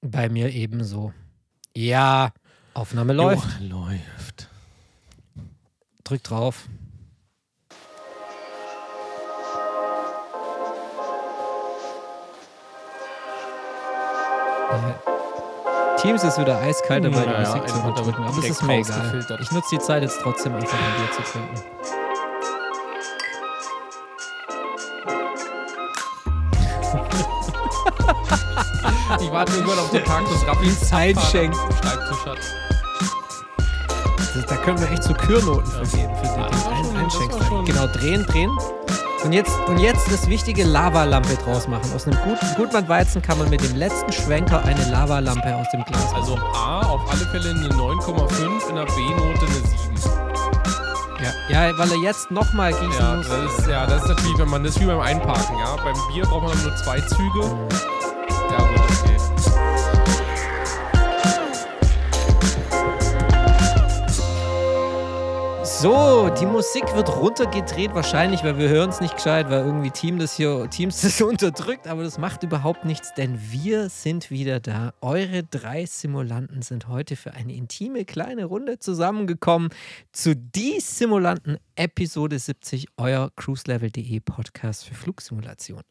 Bei mir ebenso. Ja, Aufnahme läuft. Jo, läuft. Drück drauf. Äh, Teams ist wieder eiskalt dabei, die Naja, Musik zu unterdrücken. Aber es ist mir egal. Ich nutze die Zeit jetzt trotzdem einfach, ein Bier zu trinken. Ich warte irgendwann auf den Tag, bis Raffi Einschenk. Schreibtisch hat. Das, da können wir echt so Kürnoten vergeben für den, Ja, das war den schon- Ein das war Einschenkstein. schon- Genau, drehen, drehen. Und jetzt, und jetzt das wichtige Lavalampe draus machen. Aus einem guten Gutmann-Weizen kann man mit dem letzten Schwenker eine Lavalampe aus dem Glas machen. Also A, auf alle Fälle eine 9,5, in der B-Note eine 7. ja. ja, weil er jetzt nochmal gießen Ja muss. das, ist, ja, das ist natürlich, wenn man das wie beim Einparken, ja. Beim Bier braucht man nur zwei Züge. So, die Musik wird runtergedreht, wahrscheinlich, weil wir hören es nicht gescheit, weil irgendwie Team das hier, Teams das unterdrückt, aber das macht überhaupt nichts, denn wir sind wieder da. Eure drei Simulanten sind heute für eine intime kleine Runde zusammengekommen zu die Simulanten Episode 70, euer cruiselevel.de Podcast für Flugsimulation.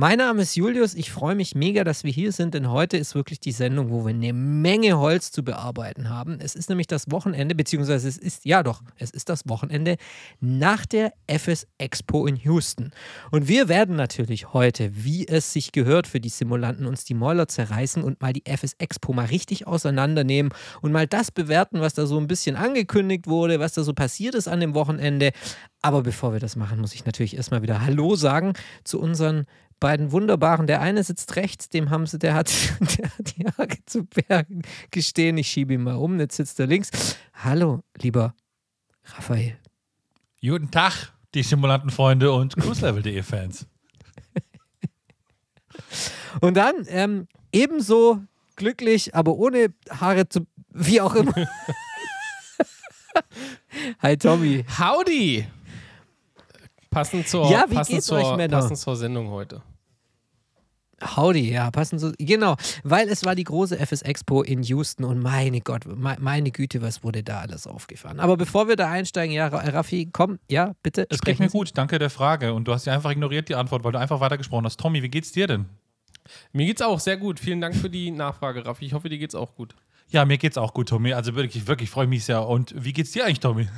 Mein Name ist Julius. Ich freue mich mega, dass wir hier sind, denn heute ist wirklich die Sendung, wo wir eine Menge Holz zu bearbeiten haben. Es ist nämlich das Wochenende, beziehungsweise es ist, ja doch, es ist das Wochenende nach der FS Expo in Houston. Und wir werden natürlich heute, wie es sich gehört für die Simulanten, uns die Mäuler zerreißen und mal die FS Expo mal richtig auseinandernehmen und mal das bewerten, was da so ein bisschen angekündigt wurde, was da so passiert ist an dem Wochenende. Aber bevor wir das machen, muss ich natürlich erstmal wieder Hallo sagen zu unseren beiden wunderbaren. Der eine sitzt rechts, dem haben sie, der hat, der hat die Haare zu Bergen gestehen. Ich schiebe ihn mal um, jetzt sitzt er links. Hallo, lieber Raphael. Guten Tag, die Simulantenfreunde und cruiselevel.de Fans. Und dann ähm, ebenso glücklich, aber ohne Haare zu, wie auch immer. Hi Tommy. Howdy! Passend zur, Ja, wie passend geht's zur, euch, Männer? passend zur Sendung heute. Howdy, ja, passen so. Genau, weil es war die große FS Expo in Houston und meine Gott, me- meine Güte, was wurde da alles aufgefahren. Aber bevor wir da einsteigen, ja, Ra- Raffi, komm, ja, bitte. Es geht mir Sie. gut, danke der Frage. Und du hast ja einfach ignoriert die Antwort, weil du einfach weitergesprochen hast. Tommy, wie geht's dir denn? Mir geht's auch sehr gut. Vielen Dank für die Nachfrage, Raffi. Ich hoffe, dir geht's auch gut. Ja, mir geht's auch gut, Tommy. Also wirklich, wirklich freue ich mich sehr. Und wie geht's dir eigentlich, Tommy?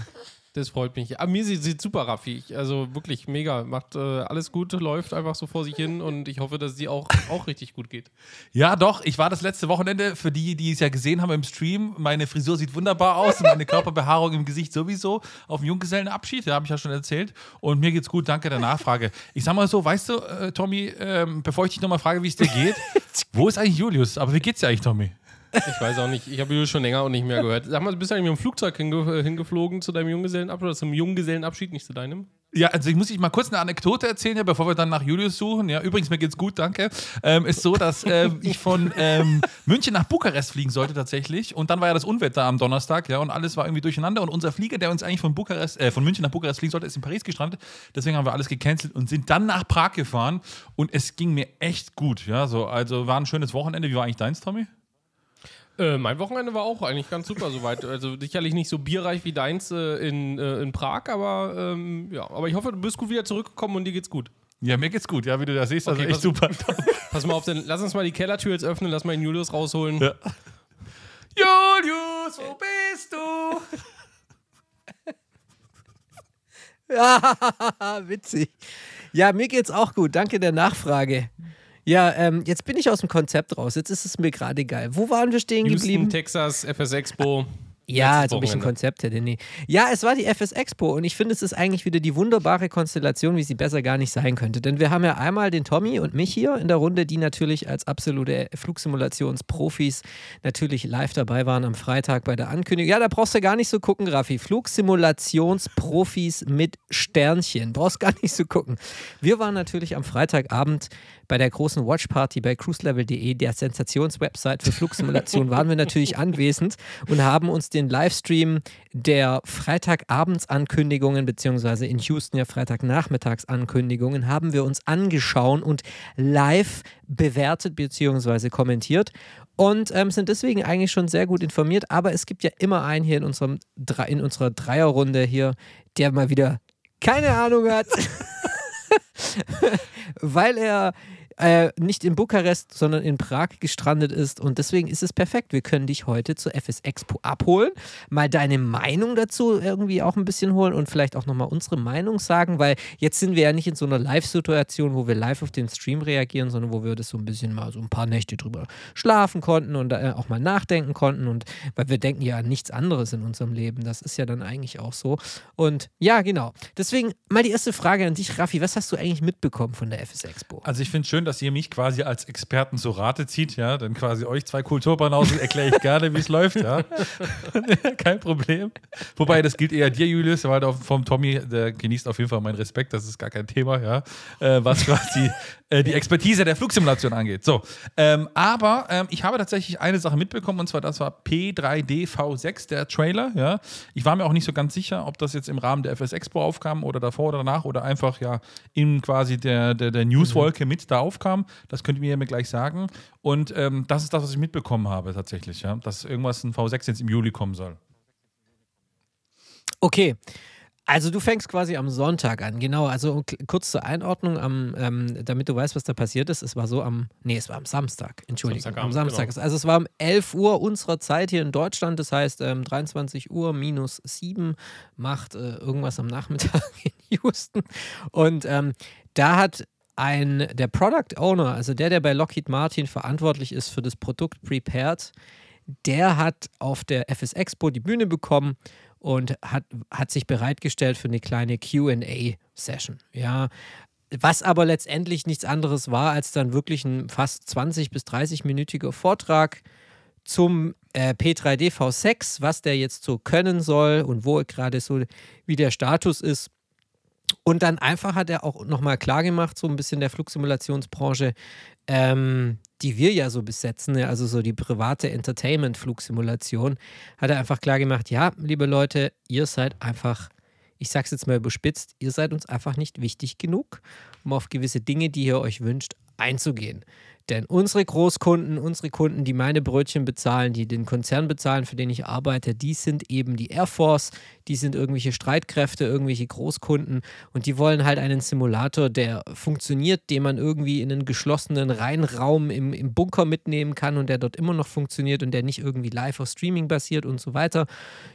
Das freut mich. Aber mir sieht, sieht super, Raffi. Also wirklich mega. Macht äh, alles gut, läuft einfach so vor sich hin und ich hoffe, dass es dir auch, auch richtig gut geht. Ja, doch. Ich war das letzte Wochenende, für die, die es ja gesehen haben im Stream. Meine Frisur sieht wunderbar aus und meine Körperbehaarung im Gesicht sowieso. Auf dem Junggesellenabschied, da habe ich ja schon erzählt. Und mir geht's gut, danke der Nachfrage. Ich sag mal so, weißt du, äh, Tommy, ähm, bevor ich dich nochmal frage, wie es dir geht, wo ist eigentlich Julius? Aber wie geht's dir eigentlich, Tommy? Ich weiß auch nicht. Ich habe Julius schon länger und nicht mehr gehört. Sag mal, du bist eigentlich mit dem Flugzeug hinge hingeflogen zu deinem Junggesellenabschied oder zum Junggesellenabschied, nicht zu deinem? Ja, also ich muss dich mal kurz eine Anekdote erzählen, ja, bevor wir dann nach Julius suchen. Ja, übrigens, mir geht's gut, danke. Ähm, ist so, dass ähm, ich von ähm, München nach Bukarest fliegen sollte tatsächlich. Und dann war ja das Unwetter am Donnerstag, ja, und alles war irgendwie durcheinander. Und unser Flieger, der uns eigentlich von Bukarest, äh, von München nach Bukarest fliegen sollte, ist in Paris gestrandet. Deswegen haben wir alles gecancelt und sind dann nach Prag gefahren. Und es ging mir echt gut, ja. So, also war ein schönes Wochenende. Wie war eigentlich deins, Tommy? Äh, mein Wochenende war auch eigentlich ganz super soweit. Also sicherlich nicht so bierreich wie deins äh, in, äh, in Prag, aber ähm, ja. Aber ich hoffe, du bist gut wieder zurückgekommen und dir geht's gut. Ja, mir geht's gut, ja, wie du da siehst, also Okay, echt was- super. Pass mal auf, dann lass uns mal die Kellertür jetzt öffnen, lass mal den Julius rausholen. Ja. Julius, wo bist du? Ja, witzig. Ja, mir geht's auch gut. Danke der Nachfrage. Ja, ähm, jetzt bin ich aus dem Konzept raus. Jetzt ist es mir gerade geil. Wo waren wir stehen Houston, geblieben? Texas, FS Expo. Ja, Letztes als ob ich ein. Konzept hätte. Nee. Ja, es war die FS Expo und ich finde, es ist eigentlich wieder die wunderbare Konstellation, wie sie besser gar nicht sein könnte. Denn wir haben ja einmal den Tommy und mich hier in der Runde, die natürlich als absolute Flugsimulationsprofis natürlich live dabei waren am Freitag bei der Ankündigung. Ja, da brauchst du gar nicht so gucken, Raffi. Flugsimulationsprofis mit Sternchen. Brauchst gar nicht so gucken. Wir waren natürlich am Freitagabend bei der großen Watchparty bei cruiselevel.de, der Sensationswebsite für Flugsimulation, waren wir natürlich anwesend und haben uns den Livestream der Freitagabendsankündigungen, beziehungsweise in Houston ja Freitagnachmittagsankündigungen, haben wir uns angeschaut und live bewertet beziehungsweise kommentiert und ähm, sind deswegen eigentlich schon sehr gut informiert. Aber es gibt ja immer einen hier in, unserem, in unserer Dreierrunde hier, der mal wieder keine Ahnung hat, weil er äh, nicht in Bukarest, sondern in Prag gestrandet ist. Und deswegen ist es perfekt. Wir können dich heute zur FS Expo abholen, mal deine Meinung dazu irgendwie auch ein bisschen holen und vielleicht auch nochmal unsere Meinung sagen, weil jetzt sind wir ja nicht in so einer Live-Situation, wo wir live auf den Stream reagieren, sondern wo wir das so ein bisschen mal so ein paar Nächte drüber schlafen konnten und äh, auch mal nachdenken konnten. Und weil wir denken ja an nichts anderes in unserem Leben. Das ist ja dann eigentlich auch so. Und ja, genau. Deswegen mal die erste Frage an dich, Raffi. Was hast du eigentlich mitbekommen von der FS Expo? Also ich finde schön, dass ihr mich quasi als Experten zu Rate zieht, ja, dann quasi euch zwei Kulturbanausen erkläre ich gerne, wie es läuft, ja. Kein Problem. Wobei, das gilt eher dir, Julius, weil vom Tommy, der genießt auf jeden Fall meinen Respekt, das ist gar kein Thema, ja, äh, was quasi äh, die Expertise der Flugsimulation angeht. So, ähm, aber ähm, ich habe tatsächlich eine Sache mitbekommen und zwar das war P3D V6, der Trailer, ja. Ich war mir auch nicht so ganz sicher, ob das jetzt im Rahmen der FS Expo aufkam oder davor oder danach oder einfach ja in quasi der, der, der Newswolke mhm. mit da aufkam. Das könnt ihr mir gleich sagen. Und ähm, das ist das, was ich mitbekommen habe tatsächlich, ja. Dass irgendwas ein V6 jetzt im Juli kommen soll. Okay. Also du fängst quasi am Sonntag an, genau. Also kurz zur Einordnung, am, ähm, damit du weißt, was da passiert ist. Es war so am, nee, es war am Samstag, Entschuldigung. Am Samstag. Genau. Also es war um 11 Uhr unserer Zeit hier in Deutschland, das heißt ähm, 23 Uhr minus 7 macht äh, irgendwas am Nachmittag in Houston. Und ähm, da hat ein, der Product Owner, also der, der bei Lockheed Martin verantwortlich ist für das Produkt Prepared, der hat auf der FS Expo die Bühne bekommen und hat, hat sich bereitgestellt für eine kleine QA-Session. Ja, was aber letztendlich nichts anderes war, als dann wirklich ein fast 20 bis 30-minütiger Vortrag zum äh, P3D V6, was der jetzt so können soll und wo gerade so wie der Status ist. Und dann einfach hat er auch nochmal klar gemacht, so ein bisschen der Flugsimulationsbranche, ähm, die wir ja so besetzen, ne, also so die private Entertainment-Flugsimulation, hat er einfach klar gemacht, ja, liebe Leute, ihr seid einfach, ich sag's jetzt mal überspitzt, ihr seid uns einfach nicht wichtig genug, um auf gewisse Dinge, die ihr euch wünscht, einzugehen. Denn unsere Großkunden, unsere Kunden, die meine Brötchen bezahlen, die den Konzern bezahlen, für den ich arbeite, die sind eben die Air Force, die sind irgendwelche Streitkräfte, irgendwelche Großkunden und die wollen halt einen Simulator, der funktioniert, den man irgendwie in einen geschlossenen Reinraum im, im Bunker mitnehmen kann und der dort immer noch funktioniert und der nicht irgendwie live auf Streaming basiert und so weiter.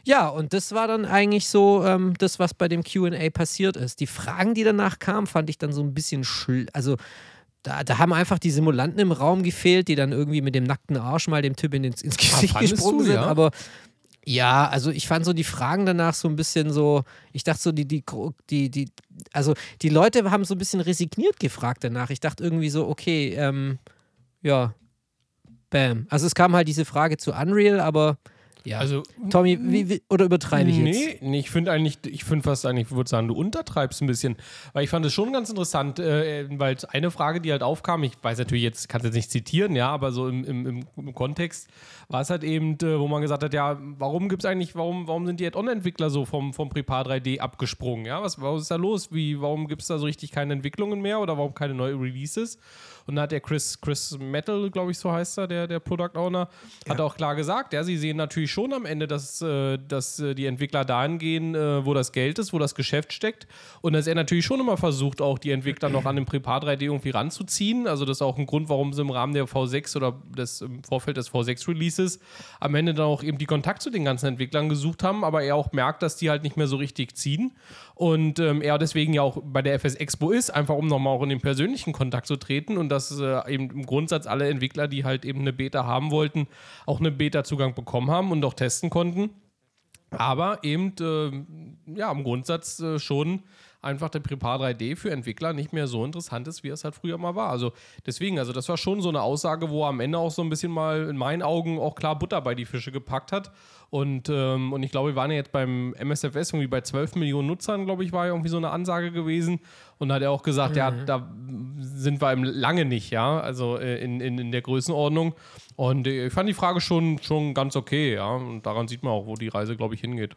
Ja, und das war dann eigentlich so ähm, das, was bei dem QA passiert ist. Die Fragen, die danach kamen, fand ich dann so ein bisschen, also da, da, haben einfach die Simulanten im Raum gefehlt, die dann irgendwie mit dem nackten Arsch mal dem Typ in ins, ins ah, Gesicht ah, gesprungen du, sind. Ja? Aber ja, also ich fand so die Fragen danach so ein bisschen so, ich dachte so, die, die, die, die, also die Leute haben so ein bisschen resigniert gefragt danach. Ich dachte irgendwie so, okay, ähm, ja, bam. Also es kam halt diese Frage zu Unreal, aber ja. Also, Tommy, wie, wie, oder übertreibe ich jetzt? Nee, nee ich finde eigentlich, ich finde fast eigentlich, ich würde sagen, du untertreibst ein bisschen. Weil ich fand es schon ganz interessant, äh, weil eine Frage, die halt aufkam, ich weiß natürlich jetzt, kann es jetzt nicht zitieren, ja, aber so im, im, im Kontext war es halt eben, äh, wo man gesagt hat, ja, warum gibt es eigentlich, warum, warum sind die Add-on-Entwickler so vom, vom Prepar 3D abgesprungen? Ja, was, was ist da los? Wie, warum gibt es da so richtig keine Entwicklungen mehr oder warum keine neuen Releases? Und da hat der Chris, Chris Metal, glaube ich, so heißt er, der, der Product Owner, ja. hat auch klar gesagt, ja, sie sehen natürlich schon am Ende, dass, äh, dass äh, die Entwickler dahin gehen, äh, wo das Geld ist, wo das Geschäft steckt. Und dass er natürlich schon immer versucht, auch die Entwickler noch an den Prepar 3D irgendwie ranzuziehen. Also das ist auch ein Grund, warum sie im Rahmen der V6 oder des, im Vorfeld des V6-Releases am Ende dann auch eben die Kontakt zu den ganzen Entwicklern gesucht haben, aber er auch merkt, dass die halt nicht mehr so richtig ziehen. Und ähm, er deswegen ja auch bei der FS Expo ist, einfach um nochmal auch in den persönlichen Kontakt zu treten und dass äh, eben im Grundsatz alle Entwickler, die halt eben eine Beta haben wollten, auch eine Beta-Zugang bekommen haben und auch testen konnten. Aber eben, äh, ja, im Grundsatz äh, schon einfach der Prepar 3D für Entwickler nicht mehr so interessant ist, wie es halt früher mal war. Also deswegen, also das war schon so eine Aussage, wo er am Ende auch so ein bisschen mal in meinen Augen auch klar Butter bei die Fische gepackt hat. Und, ähm, und ich glaube, wir waren ja jetzt beim MSFS irgendwie bei 12 Millionen Nutzern, glaube ich, war ja irgendwie so eine Ansage gewesen. Und da hat er auch gesagt, mhm. ja, da sind wir lange nicht, ja, also äh, in, in, in der Größenordnung. Und äh, ich fand die Frage schon, schon ganz okay, ja. Und daran sieht man auch, wo die Reise, glaube ich, hingeht.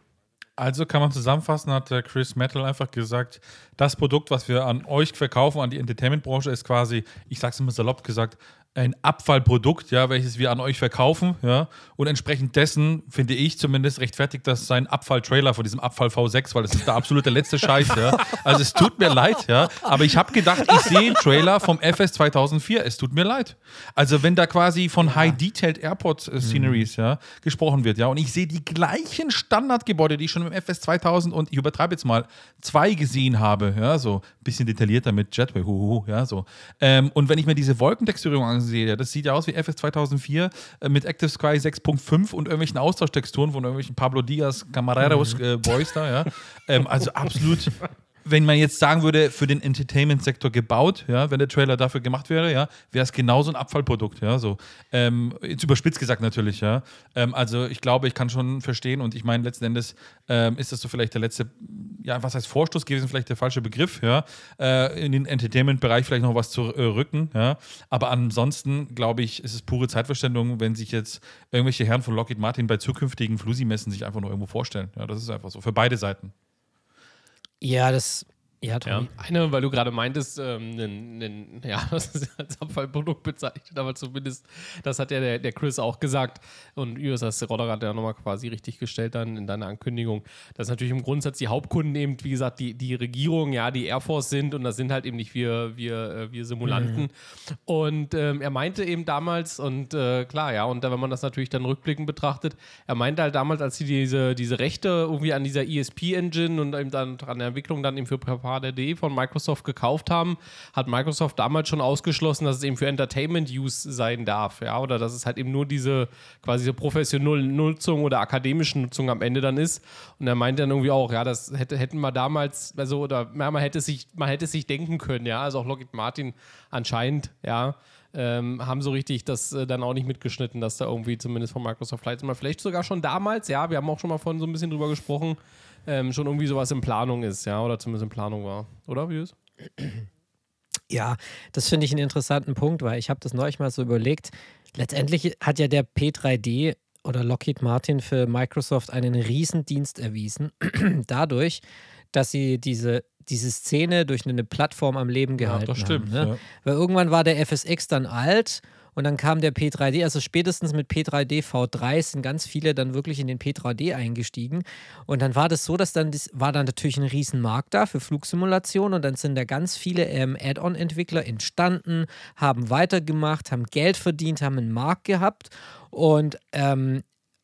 Also kann man zusammenfassen, hat der Chris Metal einfach gesagt, das Produkt, was wir an euch verkaufen, an die Entertainment-Branche, ist quasi, ich sag's immer salopp gesagt, ein Abfallprodukt, ja, welches wir an euch verkaufen, ja, und entsprechend dessen finde ich zumindest rechtfertigt das sein Abfalltrailer von diesem Abfall V6, weil das ist der absolute letzte Scheiß, ja. Also es tut mir leid, ja, aber ich habe gedacht, ich sehe einen Trailer vom FS 2004. Es tut mir leid. Also wenn da quasi von ja. High Detailed Airport äh, Sceneries, mhm. ja, gesprochen wird, ja, und ich sehe die gleichen Standardgebäude, die ich schon im FS 2000 und ich übertreibe jetzt mal zwei gesehen habe, ja, so ein bisschen detaillierter mit Jetway, huhuhu, ja, so. Ähm, und wenn ich mir diese Wolkentexturierung ansehe, sehe. Das sieht ja aus wie FS 2004 äh, mit Active Sky 6.5 und irgendwelchen Austausch-Texturen von irgendwelchen Pablo Diaz Camareros mhm. äh, Boys da, ja. Ähm, also absolut wenn man jetzt sagen würde, für den Entertainment-Sektor gebaut, ja, wenn der Trailer dafür gemacht wäre, ja, wäre es genauso ein Abfallprodukt, ja, so. Ähm, jetzt überspitzt gesagt natürlich, ja. Ähm, also ich glaube, ich kann schon verstehen und ich meine, letzten Endes ähm, ist das so vielleicht der letzte, ja, was heißt Vorstoß gewesen, vielleicht der falsche Begriff, ja, äh, in den Entertainment-Bereich vielleicht noch was zu äh, rücken, ja. Aber ansonsten, glaube ich, ist es pure Zeitverständung, wenn sich jetzt irgendwelche Herren von Lockheed Martin bei zukünftigen Flusi-Messen sich einfach nur irgendwo vorstellen. Ja, das ist einfach so, für beide Seiten. Ja, das ja, Tommy. Ja, eine, weil du gerade meintest, ähm, nen, nen, ja, das ist als Abfallprodukt bezeichnet, aber zumindest, das hat ja der, der Chris auch gesagt und hast Rodder hat ja nochmal quasi richtig gestellt dann in deiner Ankündigung, dass natürlich im Grundsatz die Hauptkunden eben, wie gesagt, die, die Regierung, ja, die Air Force sind und das sind halt eben nicht wir, wir, äh, wir Simulanten. Mhm. Und ähm, er meinte eben damals, und äh, klar, ja, und wenn man das natürlich dann rückblickend betrachtet, er meinte halt damals, als sie diese, diese Rechte irgendwie an dieser ESP-Engine und eben dann an der Entwicklung dann eben für Papa HDD von Microsoft gekauft haben, hat Microsoft damals schon ausgeschlossen, dass es eben für Entertainment-Use sein darf, ja, oder dass es halt eben nur diese quasi diese professionelle Nutzung oder akademische Nutzung am Ende dann ist. Und er meinte dann irgendwie auch, ja, das hätte, hätten wir damals, also, oder ja, man hätte sich, man hätte sich denken können, ja, also auch Lockheed Martin anscheinend, ja, ähm, haben so richtig das äh, dann auch nicht mitgeschnitten, dass da irgendwie zumindest von Microsoft Flight vielleicht sogar schon damals, ja, wir haben auch schon mal von so ein bisschen drüber gesprochen, ähm, schon irgendwie sowas in Planung ist, ja, oder zumindest in Planung war. Oder wie ist? Ja, das finde ich einen interessanten Punkt, weil ich habe das neulich mal so überlegt. Letztendlich hat ja der P3D oder Lockheed Martin für Microsoft einen Riesendienst erwiesen, dadurch, dass sie diese, diese Szene durch eine Plattform am Leben gehalten ja, das stimmt, haben. Ne? Ja. Weil irgendwann war der FSX dann alt und dann kam der P3D, also spätestens mit P3D V3 sind ganz viele dann wirklich in den P3D eingestiegen. Und dann war das so, dass dann, das war dann natürlich ein Riesenmarkt da für Flugsimulation und dann sind da ganz viele ähm, Add-on-Entwickler entstanden, haben weitergemacht, haben Geld verdient, haben einen Markt gehabt und ähm,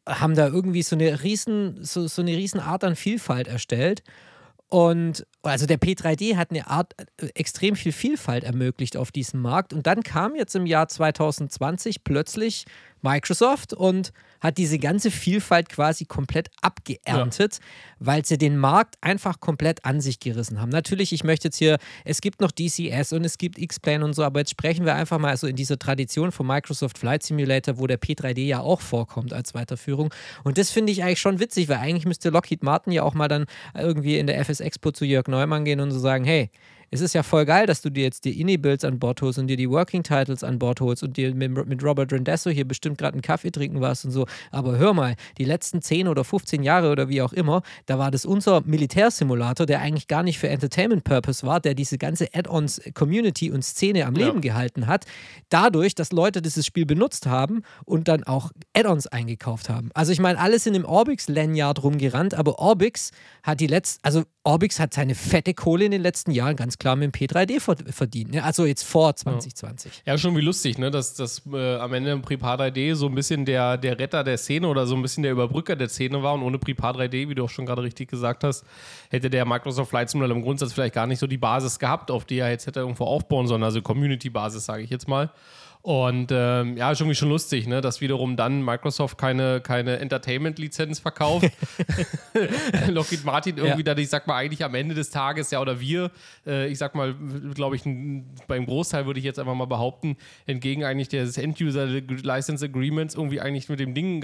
haben da irgendwie so eine riesen, so, so eine riesen Art an Vielfalt erstellt. Und also der P3D hat eine Art äh, extrem viel Vielfalt ermöglicht auf diesem Markt. Und dann kam jetzt im Jahr 2020 plötzlich Microsoft und hat diese ganze Vielfalt quasi komplett abgeerntet, ja. weil sie den Markt einfach komplett an sich gerissen haben. Natürlich, ich möchte jetzt hier, es gibt noch DCS und es gibt X-Plane und so, aber jetzt sprechen wir einfach mal so in dieser Tradition von Microsoft Flight Simulator, wo der P3D ja auch vorkommt als Weiterführung. Und das finde ich eigentlich schon witzig, weil eigentlich müsste Lockheed Martin ja auch mal dann irgendwie in der FS Expo zu Jörg Neumann gehen und so sagen, hey, es ist ja voll geil, dass du dir jetzt die Indie-Builds an Bord holst und dir die Working Titles an Bord holst und dir mit, mit Robert Rendesso hier bestimmt gerade einen Kaffee trinken warst und so. Aber hör mal, die letzten 10 oder 15 Jahre oder wie auch immer, da war das unser Militärsimulator, der eigentlich gar nicht für Entertainment Purpose war, der diese ganze Add-ons Community und Szene am Leben ja. gehalten hat, dadurch, dass Leute dieses Spiel benutzt haben und dann auch Add-ons eingekauft haben. Also ich meine, alle sind im Orbix-Lanyard rumgerannt, aber Orbix hat die letzten, also Orbix hat seine fette Kohle in den letzten Jahren ganz klar mit dem P3D verdient. Ne? Also jetzt vor 2020. Ja, ja schon wie lustig, ne? dass, dass äh, am Ende Prepar 3D so ein bisschen der, der Retter der Szene oder so ein bisschen der Überbrücker der Szene war und ohne Prepar 3D, wie du auch schon gerade richtig gesagt hast, hätte der Microsoft Flight Simulator im Grundsatz vielleicht gar nicht so die Basis gehabt, auf die er jetzt hätte irgendwo aufbauen sollen, also Community-Basis, sage ich jetzt mal. Und ähm, ja, ist irgendwie schon lustig, ne, dass wiederum dann Microsoft keine, keine Entertainment-Lizenz verkauft. Lockheed Martin irgendwie Ja. dann, ich sag mal, eigentlich am Ende des Tages, ja, oder wir, äh, ich sag mal, glaube ich, beim Großteil würde ich jetzt einfach mal behaupten, entgegen eigentlich des End-User-License Agreements irgendwie eigentlich mit dem Ding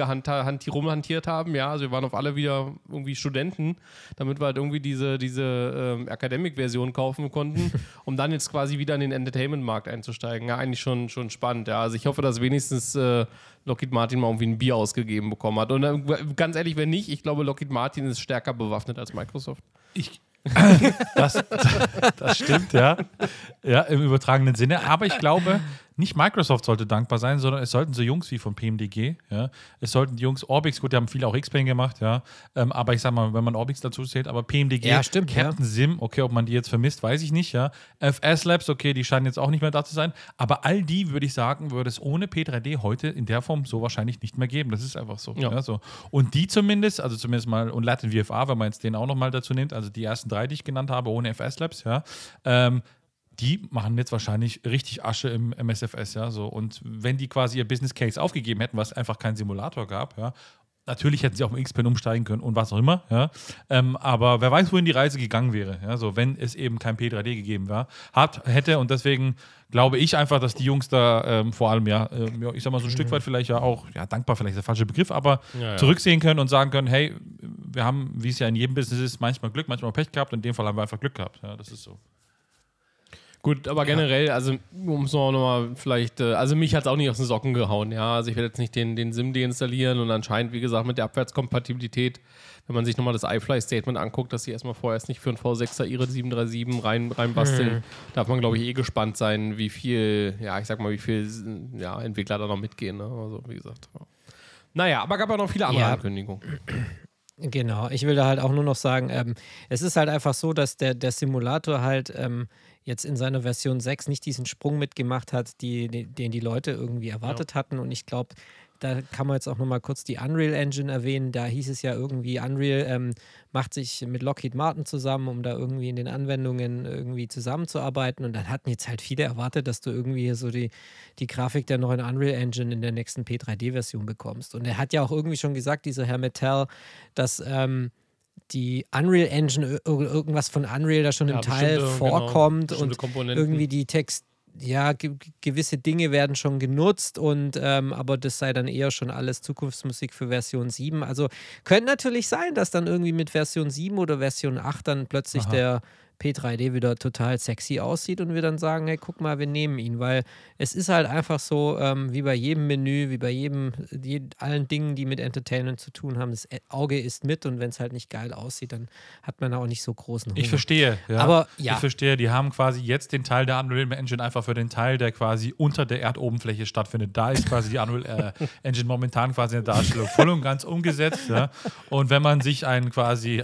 rumhantiert haben. Ja, also wir waren auf alle wieder irgendwie Studenten, damit wir halt irgendwie diese, diese ähm, Academic-Version kaufen konnten, um dann jetzt quasi wieder in den Entertainment-Markt einzusteigen. Ja, eigentlich schon, schon spannend. Ja, also ich hoffe, dass wenigstens äh, Lockheed Martin mal irgendwie ein Bier ausgegeben bekommen hat. Und äh, ganz ehrlich, wenn nicht, ich glaube, Lockheed Martin ist stärker bewaffnet als Microsoft. Ich, das, das stimmt, ja. Ja, im übertragenen Sinne. Aber ich glaube, nicht Microsoft sollte dankbar sein, sondern es sollten so Jungs wie von PMDG, ja. Es sollten die Jungs Orbix, gut, die haben viel auch X-Plane gemacht, ja. Ähm, aber ich sag mal, wenn man Orbix dazu zählt, aber PMDG, Ja, stimmt, Captain Sim, okay, ob man die jetzt vermisst, weiß ich nicht, ja. FS Labs, okay, die scheinen jetzt auch nicht mehr da zu sein. Aber all die, würde ich sagen, würde es ohne P3D heute in der Form so wahrscheinlich nicht mehr geben. Das ist einfach so. Ja. Ja. so. Und die zumindest, also zumindest mal, und Latin VFA, wenn man jetzt den auch nochmal dazu nimmt, also die ersten drei, die ich genannt habe, ohne FS Labs, ja, ähm, die machen jetzt wahrscheinlich richtig Asche im MSFS, ja, so. Und wenn die quasi ihr Business Case aufgegeben hätten, was einfach keinen Simulator gab, ja, Natürlich hätten sie auf den X-Pen umsteigen können und was auch immer, ja. Ähm, aber wer weiß, wohin die Reise gegangen wäre, ja, so, wenn es eben kein P3D gegeben war, hat, hätte und deswegen glaube ich einfach, dass die Jungs da ähm, vor allem, ja, ja, ich sag mal so ein Stück weit vielleicht ja auch, ja, dankbar vielleicht der falsche Begriff, aber Ja, ja. zurücksehen können und sagen können, hey, wir haben, wie es ja in jedem Business ist, manchmal Glück, manchmal Pech gehabt, in dem Fall haben wir einfach Glück gehabt, ja, das ist so. Gut, aber generell, also um es noch mal vielleicht, äh, also mich hat es auch nicht aus den Socken gehauen, ja. Also ich werde jetzt nicht den, den SIM deinstallieren und anscheinend, wie gesagt, mit der Abwärtskompatibilität, wenn man sich nochmal das iFly-Statement anguckt, dass sie erstmal vorerst nicht für einen V6er ihre 737 rein, reinbasteln, darf man, glaube ich, eh gespannt sein, wie viel, ja, ich sag mal, wie viel ja, Entwickler da noch mitgehen, ne? Also, wie gesagt. Ja. Naja, aber gab ja noch viele andere Ja. Ankündigungen. Genau, ich will da halt auch nur noch sagen, ähm, es ist halt einfach so, dass der, der Simulator halt ähm, jetzt in seiner Version 6 nicht diesen Sprung mitgemacht hat, die, den die Leute irgendwie erwartet hatten. Und ich glaube, da kann man jetzt auch nochmal kurz die Unreal Engine erwähnen. Da hieß es ja irgendwie, Unreal ähm, macht sich mit Lockheed Martin zusammen, um da irgendwie in den Anwendungen irgendwie zusammenzuarbeiten. Und dann hatten jetzt halt viele erwartet, dass du irgendwie so die, die Grafik der neuen Unreal Engine in der nächsten P3D-Version bekommst. Und er hat ja auch irgendwie schon gesagt, dieser Herr Metell, dass ähm, die Unreal Engine, ir- irgendwas von Unreal da schon Ja, im Teil bestimmte, vorkommt genau, und irgendwie die Text, ja, ge gewisse Dinge werden schon genutzt und ähm, aber das sei dann eher schon alles Zukunftsmusik für Version 7. Also könnte natürlich sein, dass dann irgendwie mit Version 7 oder Version 8 dann plötzlich Aha. der P3D wieder total sexy aussieht und wir dann sagen, hey, guck mal, wir nehmen ihn, weil es ist halt einfach so, ähm, wie bei jedem Menü, wie bei jedem, je, allen Dingen, die mit Entertainment zu tun haben, das Auge ist mit und wenn es halt nicht geil aussieht, dann hat man auch nicht so großen Hunger. Ich verstehe, ja. Aber ja. Ich verstehe, die haben quasi jetzt den Teil der Unreal Engine einfach für den Teil, der quasi unter der Erdoberfläche stattfindet. Da ist quasi die Unreal äh, Engine momentan quasi in der Darstellung voll und ganz umgesetzt. Ja. Und wenn man sich einen quasi,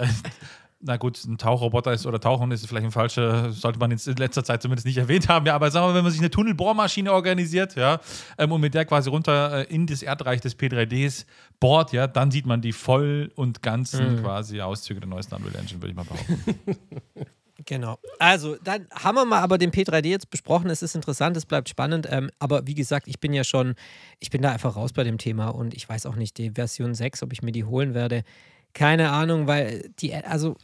na gut, ein Tauchroboter ist oder Tauchen ist vielleicht ein falscher, sollte man jetzt in letzter Zeit zumindest nicht erwähnt haben, ja, aber sagen wir mal, wenn man sich eine Tunnelbohrmaschine organisiert, ja, ähm, und mit der quasi runter äh, in das Erdreich des P3Ds bohrt, ja, dann sieht man die voll und ganzen quasi Auszüge der neuesten Unreal Engine, würde ich mal behaupten. Genau. Also, dann haben wir mal aber den P3D jetzt besprochen. Es ist interessant, es bleibt spannend. Ähm, aber wie gesagt, ich bin ja schon, ich bin da einfach raus bei dem Thema und ich weiß auch nicht, die Version 6, ob ich mir die holen werde. Keine Ahnung, weil die, also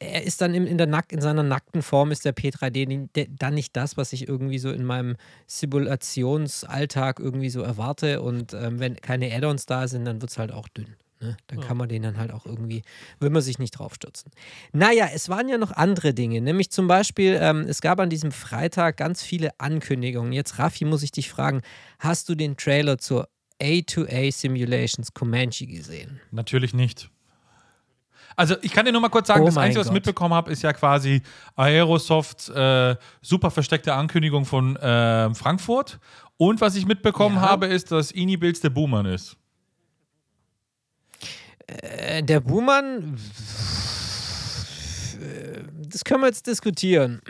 er ist dann in, in, der Nack, in seiner nackten Form ist der P3D nie- der- dann nicht das, was ich irgendwie so in meinem Simulationsalltag irgendwie so erwarte. Und ähm, wenn keine Add-ons da sind, dann wird es halt auch dünn. Ne? Dann kann man den dann halt auch irgendwie, will man sich nicht draufstürzen. Naja, es waren ja noch andere Dinge, nämlich zum Beispiel, ähm, es gab an diesem Freitag ganz viele Ankündigungen. Jetzt, Raffi, muss ich dich fragen, hast du den Trailer zur A2A Simulations Comanche gesehen? Natürlich nicht. Also ich kann dir nur mal kurz sagen, Oh das Einzige, was ich mitbekommen habe, ist ja quasi Aerosofts äh, super versteckte Ankündigung von äh, Frankfurt. Und was ich mitbekommen Ja. habe, ist, dass Ini Bills der Boomer ist. Äh, der Buhmann, das können wir jetzt diskutieren.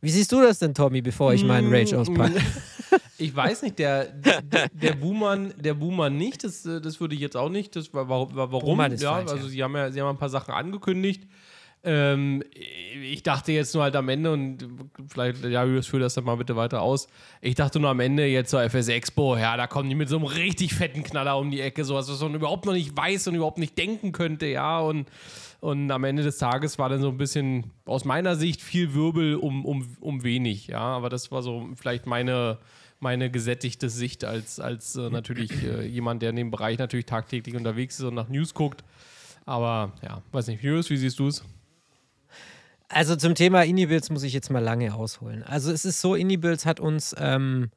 Wie siehst du das denn, Tommy, bevor ich meinen Rage auspacke? Ich weiß nicht, der, der, der Boomer, der Boomer nicht, das, das würde ich jetzt auch nicht. Das war, war, war, warum? Ist ja, falsch, also ja. sie haben ja, sie haben ein paar Sachen angekündigt. Ähm, ich dachte jetzt nur halt am Ende und vielleicht, ja, Julius, führ das dann mal bitte weiter aus. Ich dachte nur am Ende jetzt zur FS Expo, ja, da kommen die mit so einem richtig fetten Knaller um die Ecke, sowas, was man überhaupt noch nicht weiß und überhaupt nicht denken könnte, ja, und, und am Ende des Tages war dann so ein bisschen aus meiner Sicht viel Wirbel um, um, um wenig, ja, aber das war so vielleicht meine, meine gesättigte Sicht als, als äh, natürlich äh, jemand, der in dem Bereich natürlich tagtäglich unterwegs ist und nach News guckt. Aber ja, weiß nicht, Julius, wie siehst du es? Also zum Thema Indie-Builds muss ich jetzt mal lange ausholen. Also es ist so, Indie-Builds hat uns ähm,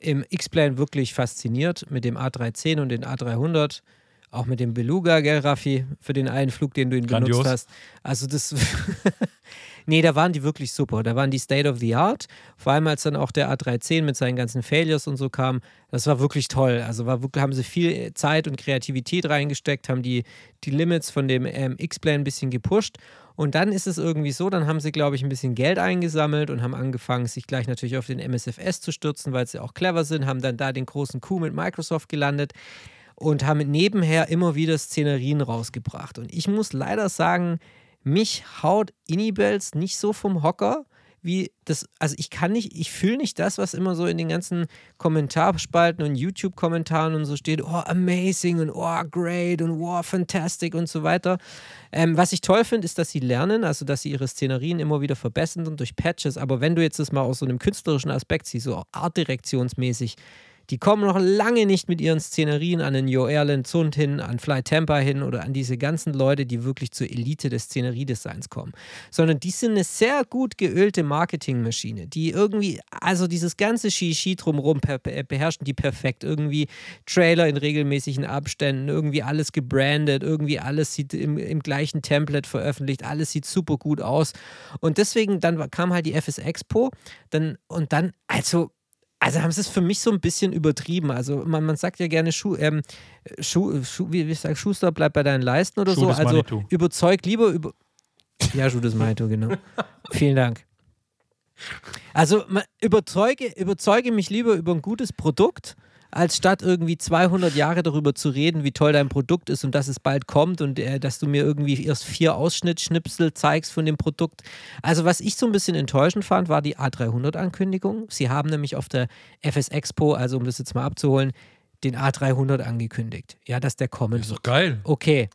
im X-Plane wirklich fasziniert mit dem A310 und den A300. Auch mit dem Beluga, gell, Raffi, für den einen Flug, den du ihn Grandios. benutzt hast. Also das. nee, da waren die wirklich super. Da waren die State of the Art. Vor allem als dann auch der A310 mit seinen ganzen Failures und so kam. Das war wirklich toll. Also war wirklich, haben sie viel Zeit und Kreativität reingesteckt, haben die, die Limits von dem ähm, X-Plane ein bisschen gepusht. Und dann ist es irgendwie so, dann haben sie, glaube ich, ein bisschen Geld eingesammelt und haben angefangen, sich gleich natürlich auf den MSFS zu stürzen, weil sie auch clever sind, haben dann da den großen Coup mit Microsoft gelandet und haben nebenher immer wieder Szenerien rausgebracht. Und ich muss leider sagen, mich haut Inibels nicht so vom Hocker, wie das, also ich kann nicht, ich fühle nicht das, was immer so in den ganzen Kommentarspalten und YouTube-Kommentaren und so steht, oh, amazing und oh, great und oh, fantastic und so weiter. Ähm, was ich toll finde, ist, dass sie lernen, also dass sie ihre Szenerien immer wieder verbessern und durch Patches, aber wenn du jetzt das mal aus so einem künstlerischen Aspekt siehst, so artdirektionsmäßig, die kommen noch lange nicht mit ihren Szenerien an den Jo Erland Zund hin, an Fly Tampa hin oder an diese ganzen Leute, die wirklich zur Elite des Szeneriedesigns kommen. Sondern die sind eine sehr gut geölte Marketingmaschine, die irgendwie, also dieses ganze Shishi drumherum beherrschen die perfekt. Irgendwie Trailer in regelmäßigen Abständen, irgendwie alles gebrandet, irgendwie alles sieht im, im gleichen Template veröffentlicht, alles sieht super gut aus. Und deswegen, dann kam halt die FS Expo, dann, und dann, also also haben sie es für mich so ein bisschen übertrieben. Also man, man sagt ja gerne Schuh, ähm, Schuh, Schuh wie, wie ich sage, Schuster bleibt bei deinen Leisten oder Schuh so. Also Manitou. überzeug lieber über. Ja, Schuh des Manitou, genau. Vielen Dank. Also überzeuge, überzeuge mich lieber über ein gutes Produkt, als statt irgendwie 200 Jahre darüber zu reden, wie toll dein Produkt ist und dass es bald kommt und äh, dass du mir irgendwie erst vier Ausschnittschnipsel zeigst von dem Produkt. Also was ich so ein bisschen enttäuschend fand, war die A300-Ankündigung. Sie haben nämlich auf der FS Expo, also um das jetzt mal abzuholen, den A300 angekündigt. Ja, dass der kommen Ist wird. doch geil. Okay.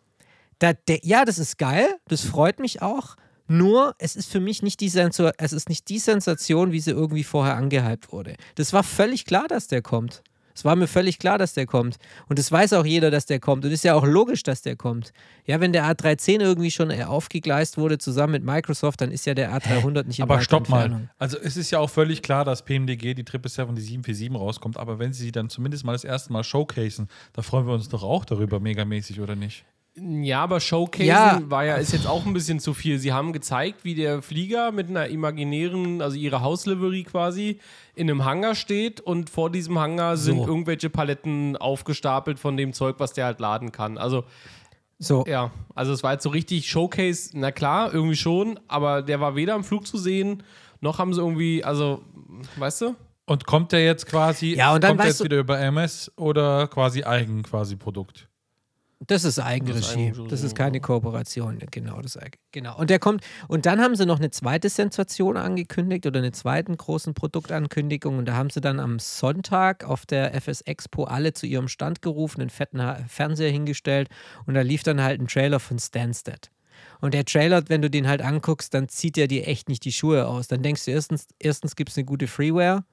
Da, der, ja, das ist geil, das freut mich auch. Nur, es ist für mich nicht die, Sensor, es ist nicht die Sensation, wie sie irgendwie vorher angehypt wurde. Das war völlig klar, dass der kommt. Es war mir völlig klar, dass der kommt. Und es weiß auch jeder, dass der kommt. Und ist ja auch logisch, dass der kommt. Ja, wenn der A310 irgendwie schon äh, aufgegleist wurde zusammen mit Microsoft, dann ist ja der A300 nicht in Aber stopp mal. Also es ist ja auch völlig klar, dass PMDG die 777 und die 747 rauskommt, aber wenn sie sie dann zumindest mal das erste Mal showcasen, da freuen wir uns doch auch darüber megamäßig, oder nicht? Ja, aber Showcasing Ja. war ja, ist jetzt auch ein bisschen zu viel. Sie haben gezeigt, wie der Flieger mit einer imaginären, also ihre Hauslivery quasi, in einem Hangar steht und vor diesem Hangar sind So. irgendwelche Paletten aufgestapelt von dem Zeug, was der halt laden kann. Also, So, ja, also es war jetzt so richtig Showcase, na klar, irgendwie schon, aber der war weder im Flug zu sehen, noch haben sie irgendwie, also, weißt du? Und kommt der jetzt quasi, Ja, und dann kommt der jetzt du- wieder über MS oder quasi eigen quasi Produkt? Das ist Eigenregie. Eigenregie, Das ist keine Kooperation. Genau, das Eigen- genau. Und der kommt. Und dann haben sie noch eine zweite Sensation angekündigt oder eine zweiten großen Produktankündigung. Und da haben sie dann am Sonntag auf der FS Expo alle zu ihrem Stand gerufen, einen fetten Fernseher hingestellt und da lief dann halt ein Trailer von Stansted. Und der Trailer, wenn du den halt anguckst, dann zieht er dir echt nicht die Schuhe aus. Dann denkst du erstens, erstens gibt es eine gute Freeware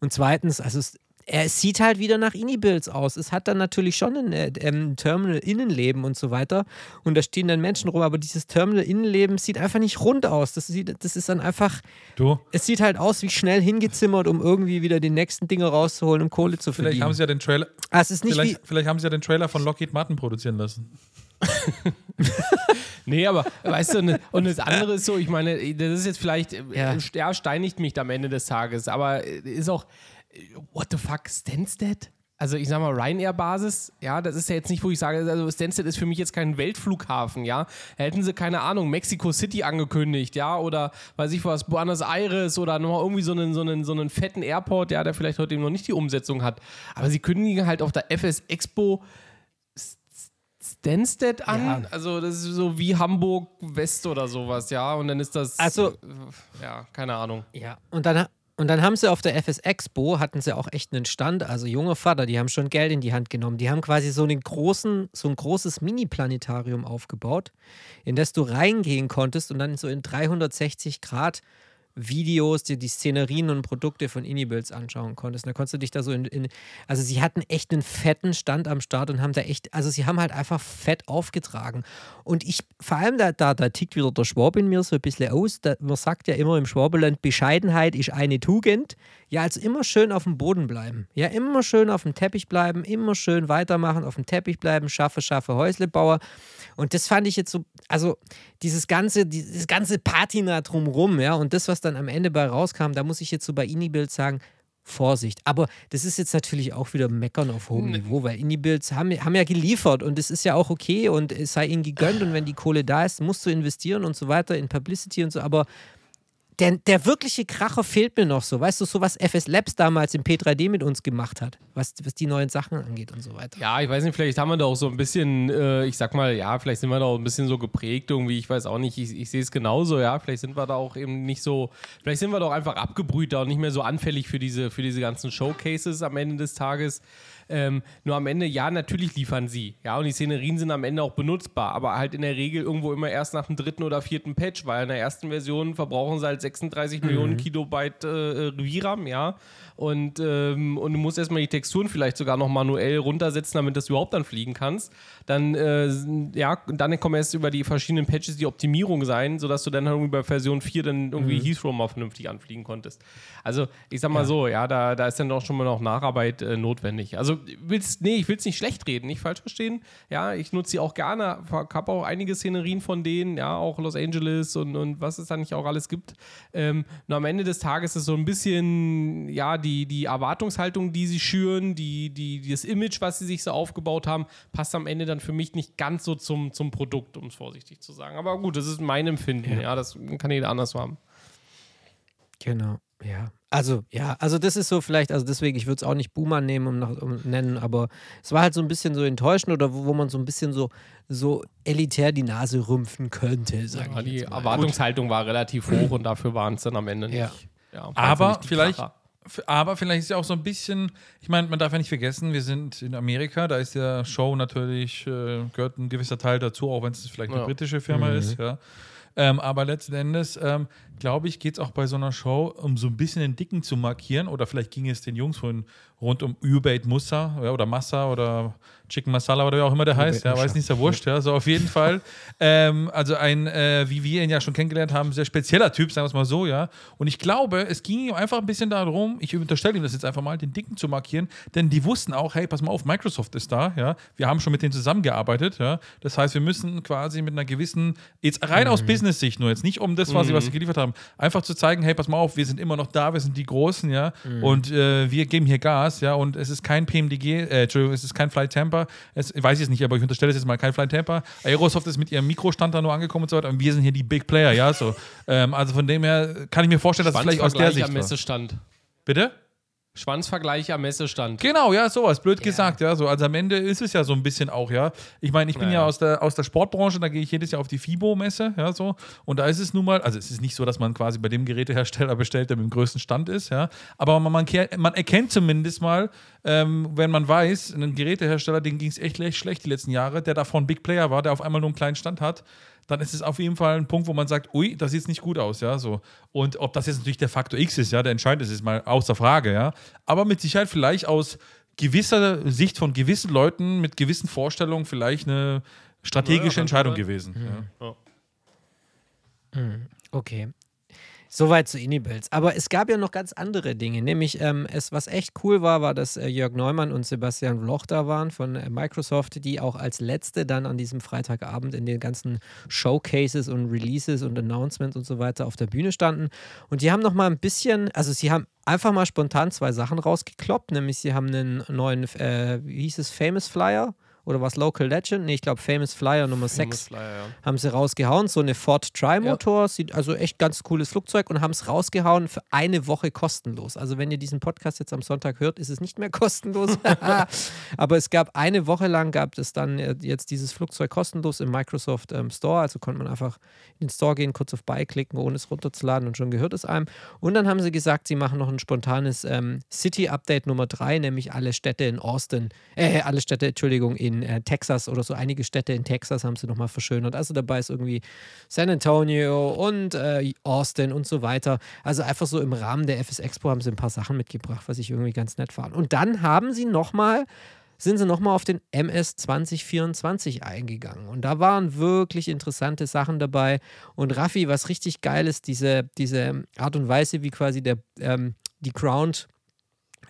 und zweitens, also es, es sieht halt wieder nach Ini-Builds aus. Es hat dann natürlich schon ein äh, ähm, Terminal-Innenleben und so weiter. Und da stehen dann Menschen rum, aber dieses Terminal-Innenleben sieht einfach nicht rund aus. Das, sieht, das ist dann einfach, Du, es sieht halt aus wie schnell hingezimmert, um irgendwie wieder den nächsten Dinger rauszuholen, um Kohle zu vielleicht verdienen. haben sie ja den Trailer, ah, es ist nicht vielleicht, vielleicht haben sie ja den Trailer von Lockheed Martin produzieren lassen. Nee, aber weißt du, und, und das andere ist so, ich meine, das ist jetzt vielleicht, Ja. ja. ja, steinigt mich am Ende des Tages, aber ist auch, what the fuck, Stansted? Also ich sag mal, Ryanair-Basis, ja, das ist ja jetzt nicht, wo ich sage, also Stansted ist für mich jetzt kein Weltflughafen, ja. Hätten sie, keine Ahnung, Mexico City angekündigt, ja, oder weiß ich was, Buenos Aires oder nochmal irgendwie so einen, so, einen, so einen fetten Airport, ja, der vielleicht heute eben noch nicht die Umsetzung hat. Aber sie kündigen halt auf der FS Expo Stansted an. Ja. Also das ist so wie Hamburg West oder sowas, ja. Und dann ist das. Also- ja, keine Ahnung. Ja, und dann, und dann haben sie auf der FS Expo, hatten sie auch echt einen Stand, also junger Vater, die haben schon Geld in die Hand genommen. Die haben quasi so, einen großen, so ein großes Mini-Planetarium aufgebaut, in das du reingehen konntest und dann so in 360 Grad Videos, dir die Szenerien und Produkte von Inibills anschauen konntest. Da konntest du dich da so in, in. Also, sie hatten echt einen fetten Stand am Start und haben da echt. Also, sie haben halt einfach fett aufgetragen. Und ich, vor allem, da, da, da tickt wieder der Schwab in mir so ein bisschen aus. Da, man sagt ja immer im Schwabeland, Bescheidenheit ist eine Tugend. Ja, also immer schön auf dem Boden bleiben. Ja, immer schön auf dem Teppich bleiben, immer schön weitermachen, auf dem Teppich bleiben, schaffe, schaffe, Häuslebauer. Und das fand ich jetzt so, also dieses ganze, dieses ganze Patina drumrum, ja, und das, was dann am Ende bei rauskam, da muss ich jetzt so bei Inibild sagen, Vorsicht. Aber das ist jetzt natürlich auch wieder Meckern auf hohem Niveau, weil Indie-Builds haben, haben ja geliefert und es ist ja auch okay und es sei ihnen gegönnt und wenn die Kohle da ist, musst du investieren und so weiter in Publicity und so, aber der, der wirkliche Kracher fehlt mir noch so. Weißt du, so was FS Labs damals im P3D mit uns gemacht hat, was, was die neuen Sachen angeht und so weiter. Ja, ich weiß nicht, vielleicht haben wir da auch so ein bisschen, äh, ich sag mal, ja, vielleicht sind wir da auch ein bisschen so geprägt irgendwie, ich weiß auch nicht, ich, ich sehe es genauso, ja, vielleicht sind wir da auch eben nicht so, vielleicht sind wir doch einfach abgebrühter und nicht mehr so anfällig für diese, für diese ganzen Showcases am Ende des Tages. Ähm, nur am Ende, ja, natürlich liefern sie. Ja, und die Szenerien sind am Ende auch benutzbar, aber halt in der Regel irgendwo immer erst nach dem dritten oder vierten Patch, weil in der ersten Version verbrauchen sie halt 36 Millionen Kilobyte äh, VRAM, ja. Und, ähm, und du musst erstmal die Texturen vielleicht sogar noch manuell runtersetzen, damit das überhaupt dann fliegen kannst. Dann, äh, ja, dann kommen erst über die verschiedenen Patches die Optimierung sein, sodass du dann halt irgendwie bei Version 4 dann irgendwie Heathrow mal vernünftig anfliegen konntest. Also, ich sag mal so, ja, da, da ist dann doch schon mal noch Nacharbeit äh, notwendig. Also, willst, nee, ich will es nicht schlecht reden, nicht falsch verstehen. Ja, ich nutze sie auch gerne, habe auch einige Szenerien von denen, ja, auch Los Angeles und, und was es da nicht auch alles gibt. Ähm, nur am Ende des Tages ist so ein bisschen, ja, die, die Erwartungshaltung, die sie schüren, die, die, das Image, was sie sich so aufgebaut haben, passt am Ende dann für mich nicht ganz so zum, zum Produkt, um es vorsichtig zu sagen. Aber gut, das ist mein Empfinden, ja, das kann jeder anders haben. Genau, ja. Also, ja, also das ist so vielleicht, also deswegen, ich würde es auch nicht Boomer nehmen um, nach, um nennen, aber es war halt so ein bisschen so enttäuschend oder wo, wo man so ein bisschen so, so elitär die Nase rümpfen könnte, sag Ja, ich die jetzt mal. Erwartungshaltung war relativ hoch und dafür waren es dann am Ende nicht. Ja. Ja, Aber nicht vielleicht, Kracher. aber vielleicht ist ja auch so ein bisschen, ich meine, man darf ja nicht vergessen, wir sind in Amerika, da ist der Show natürlich, äh, gehört ein gewisser Teil dazu, auch wenn es vielleicht eine Ja. britische Firma ist, ja. Ähm, aber letzten Endes, ähm, glaube ich, geht es auch bei so einer Show, um so ein bisschen den Dicken zu markieren. Oder vielleicht ging es den Jungs von rund um Ubate Musa ja, oder Massa oder Chicken Masala oder wie auch immer der heißt. Ja, weiß nicht, ist ja wurscht. Ja, so auf jeden Fall. Ähm, also ein, äh, wie wir ihn ja schon kennengelernt haben, sehr spezieller Typ, sagen wir es mal so, ja. Und ich glaube, es ging ihm einfach ein bisschen darum, ich unterstelle ihm das jetzt einfach mal, den Dicken zu markieren, denn die wussten auch, hey, pass mal auf, Microsoft ist da, ja. Wir haben schon mit denen zusammengearbeitet, ja. Das heißt, wir müssen quasi mit einer gewissen, jetzt rein aus Business-Sicht nur, jetzt nicht um das, was sie, was sie geliefert haben, einfach zu zeigen, hey, pass mal auf, wir sind immer noch da, wir sind die Großen, ja. Und äh, wir geben hier Gas, ja. Und es ist kein PMDG, äh, Entschuldigung, es ist kein Flight Tamper, es, ich weiß ich es nicht, aber ich unterstelle es jetzt mal, kein Flight Tamper. Aerosoft ist mit ihrem Mikrostand da nur angekommen und so weiter. Und wir sind hier die Big Player, ja. So. Ähm, also von dem her kann ich mir vorstellen, dass es vielleicht aus der Sicht am war. Messestand. Bitte? Schwanzvergleich am Messestand. Genau, ja, sowas, blöd gesagt, ja. So, also am Ende ist es ja so ein bisschen auch, ja. Ich meine, ich bin Naja. ja aus der, aus der Sportbranche, da gehe ich jedes Jahr auf die FIBO-Messe, ja, so. Und da ist es nun mal, also es ist nicht so, dass man quasi bei dem Gerätehersteller bestellt, der mit dem größten Stand ist, ja. Aber man, man, man erkennt zumindest mal, ähm, wenn man weiß, ein Gerätehersteller, den ging es echt schlecht, schlecht die letzten Jahre, der davon Big Player war, der auf einmal nur einen kleinen Stand hat, dann ist es auf jeden Fall ein Punkt, wo man sagt, ui, das sieht nicht gut aus, ja, so. Und ob das jetzt natürlich der Faktor X ist, ja, der entscheidend ist, ist mal außer Frage, ja. Aber mit Sicherheit vielleicht aus gewisser Sicht von gewissen Leuten mit gewissen Vorstellungen vielleicht eine strategische Ja, ja, Entscheidung gewesen. Ja. Ja. Okay. Soweit zu Inibills. Aber es gab ja noch ganz andere Dinge. Nämlich, ähm, es, was echt cool war, war, dass äh, Jörg Neumann und Sebastian Vloch da waren von äh, Microsoft, die auch als letzte dann an diesem Freitagabend in den ganzen Showcases und Releases und Announcements und so weiter auf der Bühne standen. Und die haben noch mal ein bisschen, also sie haben einfach mal spontan zwei Sachen rausgekloppt. Nämlich, sie haben einen neuen, äh, wie hieß es, Famous Flyer oder was Local Legend? Nee, ich glaube Famous Flyer Nummer 6 Flyer, ja. haben sie rausgehauen. So eine Ford Tri-Motor, sieht also echt ganz cooles Flugzeug und haben es rausgehauen für eine Woche kostenlos. Also wenn ihr diesen Podcast jetzt am Sonntag hört, ist es nicht mehr kostenlos. Aber es gab eine Woche lang, gab es dann äh, jetzt dieses Flugzeug kostenlos im Microsoft ähm, Store. Also konnte man einfach in den Store gehen, kurz auf Buy klicken, ohne es runterzuladen und schon gehört es einem. Und dann haben sie gesagt, sie machen noch ein spontanes ähm, City-Update Nummer 3, nämlich alle Städte in Austin, äh, alle Städte, Entschuldigung, in äh, Texas oder so einige Städte in Texas haben sie nochmal verschönert. Also dabei ist irgendwie San Antonio und äh, Austin und so weiter. Also einfach so im Rahmen der FS Expo haben sie ein paar Sachen mitgebracht, was ich irgendwie ganz nett fand. Und dann haben sie nochmal sind sie nochmal auf den MS 2024 eingegangen. Und da waren wirklich interessante Sachen dabei. Und Raffi, was richtig geil ist, diese, diese Art und Weise, wie quasi der, ähm, die Ground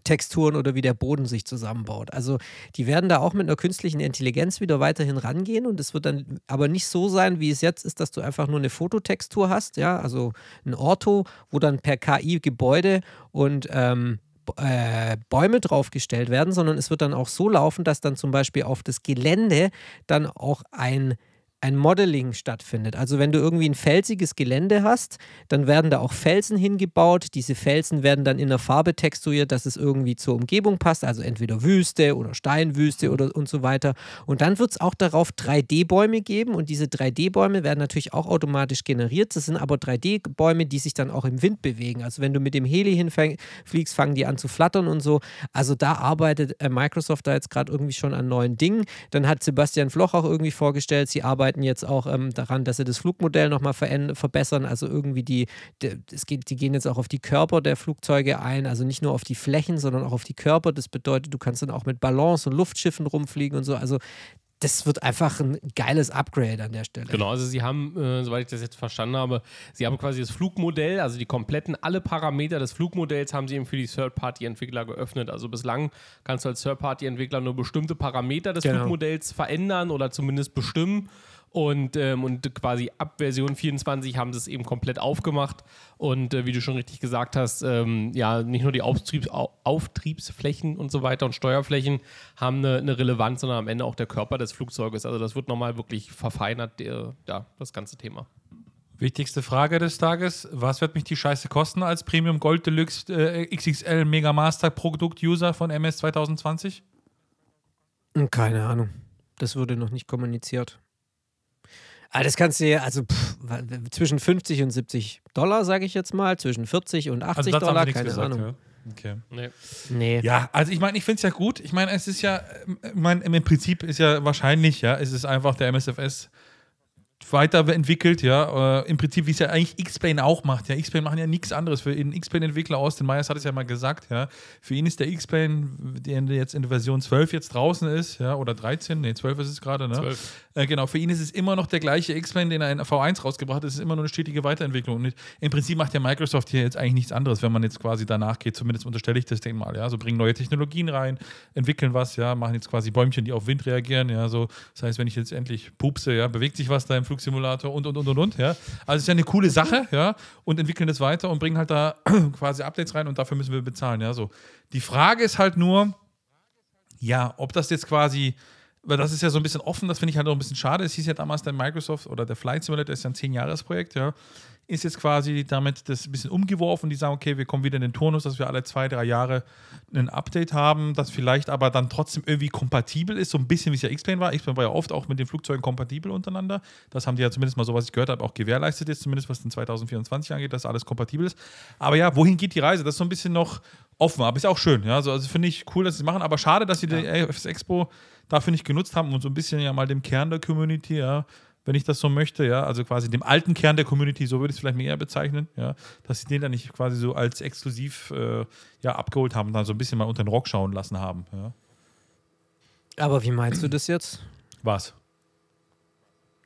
Texturen oder wie der Boden sich zusammenbaut. Also die werden da auch mit einer künstlichen Intelligenz wieder weiterhin rangehen und es wird dann aber nicht so sein, wie es jetzt ist, dass du einfach nur eine Fototextur hast, ja, also ein Orto, wo dann per KI Gebäude und ähm, äh, Bäume draufgestellt werden, sondern es wird dann auch so laufen, dass dann zum Beispiel auf das Gelände dann auch ein ein Modeling stattfindet. Also wenn du irgendwie ein felsiges Gelände hast, dann werden da auch Felsen hingebaut. Diese Felsen werden dann in der Farbe texturiert, dass es irgendwie zur Umgebung passt, also entweder Wüste oder Steinwüste oder und so weiter. Und dann wird es auch darauf 3D-Bäume geben und diese 3D-Bäume werden natürlich auch automatisch generiert. Das sind aber 3D-Bäume, die sich dann auch im Wind bewegen. Also wenn du mit dem Heli hinfliegst, fangen die an zu flattern und so. Also da arbeitet äh, Microsoft da jetzt gerade irgendwie schon an neuen Dingen. Dann hat Sebastian Floch auch irgendwie vorgestellt, sie arbeiten arbeiten jetzt auch ähm, daran, dass sie das Flugmodell nochmal verbessern. Also irgendwie die, die, es geht, die gehen jetzt auch auf die Körper der Flugzeuge ein, also nicht nur auf die Flächen, sondern auch auf die Körper. Das bedeutet, du kannst dann auch mit Ballons und Luftschiffen rumfliegen und so. Also das wird einfach ein geiles Upgrade an der Stelle. Genau, also sie haben, äh, soweit ich das jetzt verstanden habe, sie haben quasi das Flugmodell, also die kompletten, alle Parameter des Flugmodells haben sie eben für die Third-Party-Entwickler geöffnet. Also bislang kannst du als Third-Party-Entwickler nur bestimmte Parameter des genau. Flugmodells verändern oder zumindest bestimmen. Und, ähm, und quasi ab Version 24 haben sie es eben komplett aufgemacht. Und äh, wie du schon richtig gesagt hast, ähm, ja, nicht nur die Auftriebs Auftriebsflächen und so weiter und Steuerflächen haben eine, eine, Relevanz, sondern am Ende auch der Körper des Flugzeuges. Also das wird nochmal wirklich verfeinert, der, ja, das ganze Thema. Wichtigste Frage des Tages: Was wird mich die Scheiße kosten als Premium Gold Deluxe äh, XXL Mega Master Produkt User von MS 2020? Keine Ahnung. Das wurde noch nicht kommuniziert. Aber das kannst du ja, also pff, zwischen 50 und 70 Dollar, sage ich jetzt mal, zwischen 40 und 80 also Dollar, keine gesagt, Ahnung. Ja. Okay. Nee. nee. Ja, also ich meine, ich finde es ja gut. Ich meine, es ist ja, ich mein, im Prinzip ist ja wahrscheinlich, ja, es ist einfach der MSFS weiterentwickelt, ja. Äh, Im Prinzip, wie es ja eigentlich X-Plane auch macht. Ja, X-Plane machen ja nichts anderes. Für den X-Plane-Entwickler Austin Myers hat es ja mal gesagt, ja. Für ihn ist der X-Plane, der jetzt in der Version 12 jetzt draußen ist, ja, oder 13, nee, 12 ist es gerade, ne? 12. Äh, genau, für ihn ist es immer noch der gleiche X-Plane, den er in V1 rausgebracht hat. Es ist immer nur eine stetige Weiterentwicklung. Und im Prinzip macht ja Microsoft hier jetzt eigentlich nichts anderes, wenn man jetzt quasi danach geht. Zumindest unterstelle ich das denen mal, ja. So bringen neue Technologien rein, entwickeln was, ja, machen jetzt quasi Bäumchen, die auf Wind reagieren, ja. So, das heißt, wenn ich jetzt endlich pupse, ja, bewegt sich was da im Flugsimulator und und und und und, ja. Also es ist ja eine coole Sache, ja, und entwickeln das weiter und bringen halt da quasi Updates rein und dafür müssen wir bezahlen, ja. So. Die Frage ist halt nur, ja, ob das jetzt quasi weil das ist ja so ein bisschen offen, das finde ich halt auch ein bisschen schade. Es hieß ja damals der Microsoft oder der Flight Simulator ist ja ein 10-Jahres-Projekt, ja. Ist jetzt quasi damit das ein bisschen umgeworfen. Die sagen, okay, wir kommen wieder in den Turnus, dass wir alle zwei, drei Jahre ein Update haben, das vielleicht aber dann trotzdem irgendwie kompatibel ist, so ein bisschen wie es ja X-Plane war. X-Plane war ja oft auch mit den Flugzeugen kompatibel untereinander. Das haben die ja zumindest mal so, was ich gehört habe, auch gewährleistet ist, zumindest was den 2024 angeht, dass alles kompatibel ist. Aber ja, wohin geht die Reise? Das ist so ein bisschen noch offen, aber ist auch schön. Ja? Also, also finde ich cool, dass sie es machen, aber schade, dass sie ja. die AFS Expo dafür nicht genutzt haben und so ein bisschen ja mal dem Kern der Community, ja, wenn ich das so möchte, ja, also quasi dem alten Kern der Community, so würde ich es vielleicht mehr bezeichnen, ja, dass sie den dann nicht quasi so als exklusiv äh, ja, abgeholt haben dann so ein bisschen mal unter den Rock schauen lassen haben. Ja. Aber wie meinst du das jetzt? Was?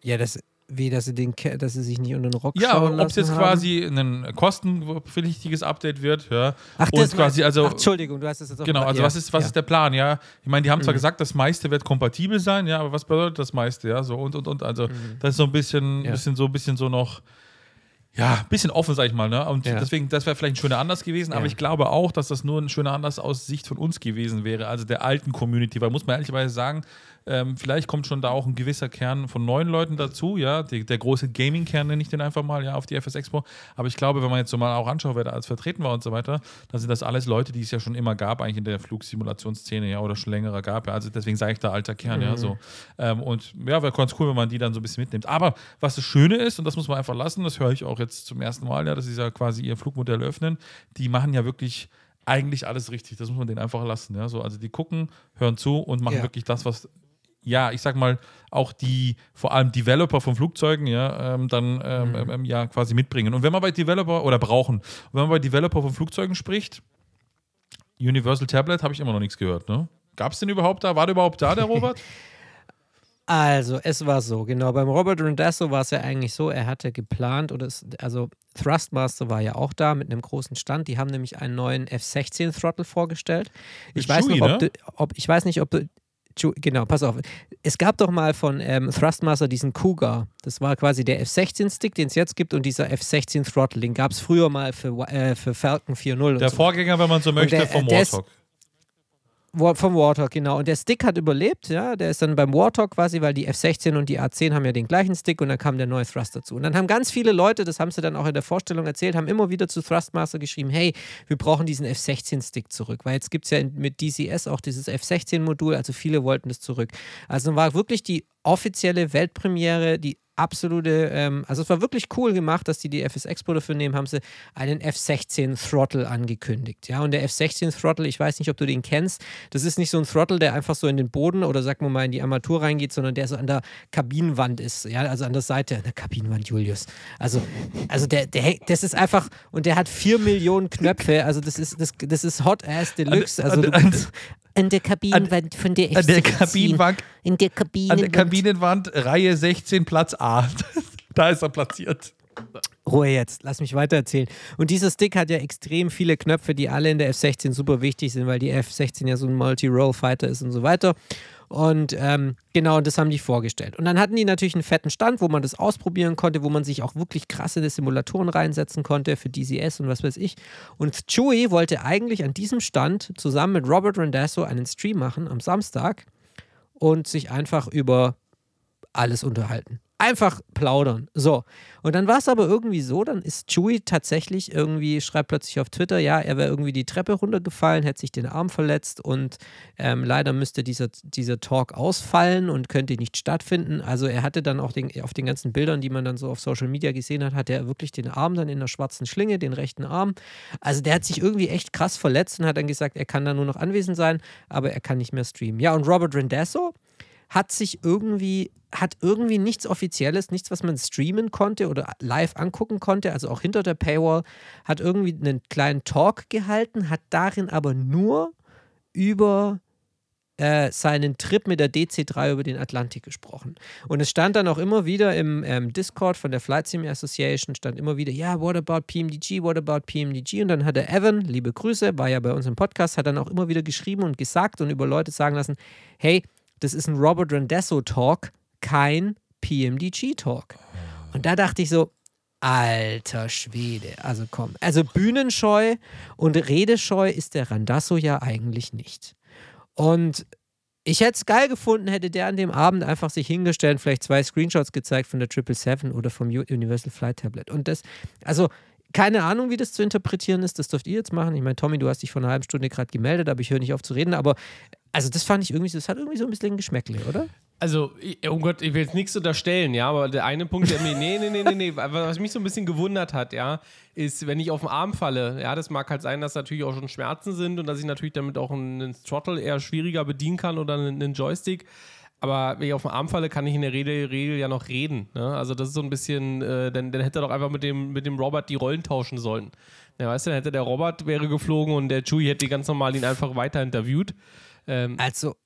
Ja, das wie, dass sie, den, dass sie sich nicht unter den Rock ja, schauen ob es jetzt haben? quasi ein kostenpflichtiges Update wird, ja. Ach, das und quasi, also, ach, Entschuldigung, du hast es jetzt auch Genau, also ja. was, ist, was ja. ist der Plan, ja? Ich meine, die haben zwar mhm. gesagt, das meiste wird kompatibel sein, ja, aber was bedeutet das meiste, ja? So und und und. Also, mhm. das ist so ein bisschen, ja. bisschen so ein bisschen so noch ja, ein bisschen offen, sag ich mal. Ne? Und Ja. deswegen, das wäre vielleicht ein schöner Anlass gewesen, aber Ja. ich glaube auch, dass das nur ein schöner Anlass aus Sicht von uns gewesen wäre, also der alten Community, weil muss man ehrlicherweise sagen, ähm, vielleicht kommt schon da auch ein gewisser Kern von neuen Leuten dazu, ja, die, der große Gaming-Kern nenne ich den einfach mal, ja, auf die FS Expo, aber ich glaube, wenn man jetzt so mal auch anschaut, wer da als vertreten war und so weiter, dann sind das alles Leute, die es ja schon immer gab, eigentlich in der Flugsimulationsszene, ja, oder schon längerer gab, ja, also deswegen sage ich da alter Kern, ja, so. Ähm, und ja, wäre ganz cool, wenn man die dann so ein bisschen mitnimmt. Aber was das Schöne ist, und das muss man einfach lassen, das höre ich auch jetzt zum ersten Mal, ja, dass sie ja quasi ihr Flugmodell öffnen, die machen ja wirklich eigentlich alles richtig. Das muss man denen einfach lassen. Ja? So, also die gucken, hören zu und machen Ja. wirklich das, was, ja, ich sag mal, auch die vor allem Developer von Flugzeugen, ja, ähm, dann ähm, ähm, ja quasi mitbringen. Und wenn man bei Developer oder brauchen, wenn man bei Developer von Flugzeugen spricht, Universal Tablet habe ich immer noch nichts gehört, ne? Gab es den überhaupt da? War der überhaupt da, der Robert? Also, es war so, genau. Beim Robert Rondasso war es ja eigentlich so, er hatte geplant, oder es, also Thrustmaster war ja auch da mit einem großen Stand. Die haben nämlich einen neuen F-16 Throttle vorgestellt. Ich Mit weiß Chewie, noch, ob, ne? du, ob ich weiß nicht, ob du Genau, pass auf. Es gab doch mal von ähm, Thrustmaster diesen Cougar. Das war quasi der F-16-Stick, den es jetzt gibt, und dieser F-16 Throttle. Den gab es früher mal für, äh, für Falcon 4.0. und Der so. Vorgänger, wenn man so möchte, der- vom Warthog. Vom Warthog, genau. Und der Stick hat überlebt, ja. Der ist dann beim Warthog quasi, weil die F16 und die A10 haben ja den gleichen Stick und dann kam der neue Thrust dazu. Und dann haben ganz viele Leute, das haben sie dann auch in der Vorstellung erzählt, haben immer wieder zu Thrustmaster geschrieben, hey, wir brauchen diesen F16-Stick zurück. Weil jetzt gibt es ja mit DCS auch dieses F16-Modul, also viele wollten das zurück. Also war wirklich die offizielle Weltpremiere, die absolute, ähm, also es war wirklich cool gemacht, dass die die FS Expo dafür nehmen, haben sie einen F16 Throttle angekündigt. Ja, und der F16 Throttle, ich weiß nicht, ob du den kennst, das ist nicht so ein Throttle, der einfach so in den Boden oder sagen wir mal in die Armatur reingeht, sondern der so an der Kabinenwand ist, ja, also an der Seite, an der Kabinenwand, Julius. Also, also der, der, das ist einfach, und der hat vier Millionen Knöpfe, also das ist, das, das ist Hot Ass Deluxe. Also du, an- an der Kabinenwand von der An der F16. Kabinenwand, In der an Kabinenwand. der Kabinenwand, Reihe 16, Platz A. da ist er platziert. Ruhe jetzt, lass mich weitererzählen. Und dieser Stick hat ja extrem viele Knöpfe, die alle in der F16 super wichtig sind, weil die F16 ja so ein Multi-Role-Fighter ist und so weiter. Und ähm, genau, das haben die vorgestellt. Und dann hatten die natürlich einen fetten Stand, wo man das ausprobieren konnte, wo man sich auch wirklich krasse Simulatoren reinsetzen konnte für DCS und was weiß ich. Und Chewie wollte eigentlich an diesem Stand zusammen mit Robert Randazzo einen Stream machen am Samstag und sich einfach über alles unterhalten. Einfach plaudern. So. Und dann war es aber irgendwie so, dann ist Chewie tatsächlich irgendwie, schreibt plötzlich auf Twitter, ja, er wäre irgendwie die Treppe runtergefallen, hätte sich den Arm verletzt und ähm, leider müsste dieser, dieser Talk ausfallen und könnte nicht stattfinden. Also er hatte dann auch den, auf den ganzen Bildern, die man dann so auf Social Media gesehen hat, hat er wirklich den Arm dann in der schwarzen Schlinge, den rechten Arm. Also der hat sich irgendwie echt krass verletzt und hat dann gesagt, er kann da nur noch anwesend sein, aber er kann nicht mehr streamen. Ja, und Robert Rendasso, hat sich irgendwie, hat irgendwie nichts Offizielles, nichts, was man streamen konnte oder live angucken konnte, also auch hinter der Paywall, hat irgendwie einen kleinen Talk gehalten, hat darin aber nur über äh, seinen Trip mit der DC3 über den Atlantik gesprochen. Und es stand dann auch immer wieder im ähm, Discord von der Flight Sim Association, stand immer wieder, ja, what about PMDG, what about PMDG? Und dann hat der Evan, liebe Grüße, war ja bei uns im Podcast, hat dann auch immer wieder geschrieben und gesagt und über Leute sagen lassen, hey, das ist ein Robert Randesso Talk, kein PMDG Talk. Und da dachte ich so, alter Schwede, also komm. Also bühnenscheu und redescheu ist der Randasso ja eigentlich nicht. Und ich hätte es geil gefunden, hätte der an dem Abend einfach sich hingestellt, vielleicht zwei Screenshots gezeigt von der 777 oder vom Universal Flight Tablet. Und das, also keine Ahnung, wie das zu interpretieren ist, das dürft ihr jetzt machen. Ich meine, Tommy, du hast dich vor einer halben Stunde gerade gemeldet, aber ich höre nicht auf zu reden. Aber also das fand ich irgendwie, so- das hat irgendwie so ein bisschen Geschmäckle, oder? Also, oh Gott, ich will jetzt nichts unterstellen, ja, aber der eine Punkt, der mir, nee, nee, nee, nee, nee, was mich so ein bisschen gewundert hat, ja, ist, wenn ich auf den Arm falle, ja, das mag halt sein, dass natürlich auch schon Schmerzen sind und dass ich natürlich damit auch einen Throttle eher schwieriger bedienen kann oder einen, einen Joystick. Aber wenn ich auf den Arm falle, kann ich in der Regel, Regel ja noch reden. Ne? Also das ist so ein bisschen, äh, dann, dann hätte er doch einfach mit dem, mit dem Robert die Rollen tauschen sollen. Ja, weißt du, dann hätte der Robert wäre geflogen und der Chewie hätte ganz normal ihn einfach weiter interviewt. Ähm, Also,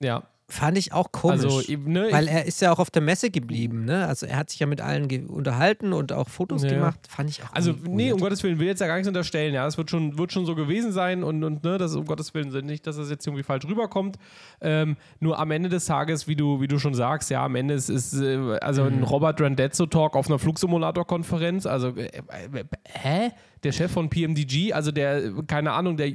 ja. Fand ich auch komisch. Also, eben, ne, weil er ist ja auch auf der Messe geblieben, ne? Also er hat sich ja mit allen unterhalten und auch Fotos Ja. gemacht. Fand ich auch Also, nee, weird. um Gottes Willen, will jetzt ja gar nichts unterstellen. Ja, es wird schon, wird schon so gewesen sein und, und ne, das um Gottes Willen nicht, dass das jetzt irgendwie falsch rüberkommt. Ähm, nur am Ende des Tages, wie du, wie du schon sagst, ja, am Ende ist, ist äh, also Mhm. ein Robert Randazzo-Talk auf einer Flugsimulator-Konferenz. Also, äh, äh, hä? Der Chef von PMDG, also der, äh, keine Ahnung, der.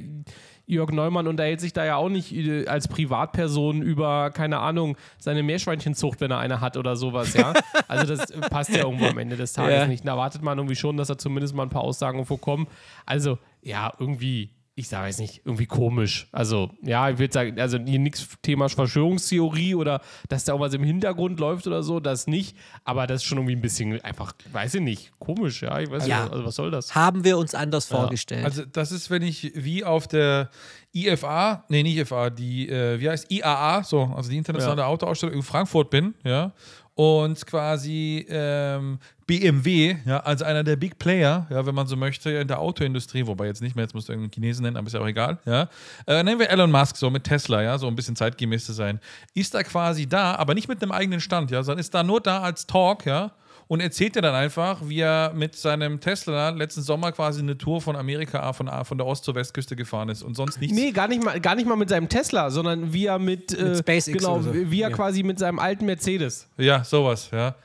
Jörg Neumann unterhält sich da ja auch nicht äh, als Privatperson über, keine Ahnung, seine Meerschweinchenzucht, wenn er eine hat oder sowas, ja. Also das äh, passt ja irgendwo am Ende des Tages Ja. nicht. Da erwartet man irgendwie schon, dass da zumindest mal ein paar Aussagen irgendwo kommen. Also, ja, irgendwie, ich sage jetzt nicht, irgendwie komisch. Also, ja, ich würde sagen, also hier nichts Thema Verschwörungstheorie oder dass da irgendwas im Hintergrund läuft oder so, das nicht. Aber das ist schon irgendwie ein bisschen einfach, weiß ich nicht, komisch, ja. Ich weiß Ja. nicht, also was soll das? Haben wir uns anders vorgestellt. Also das ist, wenn ich wie auf der IFA, nee, nicht IFA, die, äh, wie heißt IAA, so, also die internationale Ja. Autoausstellung in Frankfurt bin, ja, und quasi ähm, BMW, ja, als einer der Big Player, ja, wenn man so möchte, in der Autoindustrie, wobei jetzt nicht mehr, jetzt musst du irgendeinen Chinesen nennen, aber ist ja auch egal, ja. Äh, nennen wir Elon Musk so mit Tesla, ja, so ein bisschen zeitgemäß zu sein. Ist da quasi da, aber nicht mit einem eigenen Stand, ja, sondern ist da nur da als Talk, ja, und erzählt dir dann einfach, wie er mit seinem Tesla letzten Sommer quasi eine Tour von Amerika von, von der Ost- zur Westküste gefahren ist und sonst nichts. Nee, gar nicht mal, gar nicht mal mit seinem Tesla, sondern wie er mit, äh, SpaceX genau, so. wie er Ja. quasi mit seinem alten Mercedes. Ja, sowas, ja.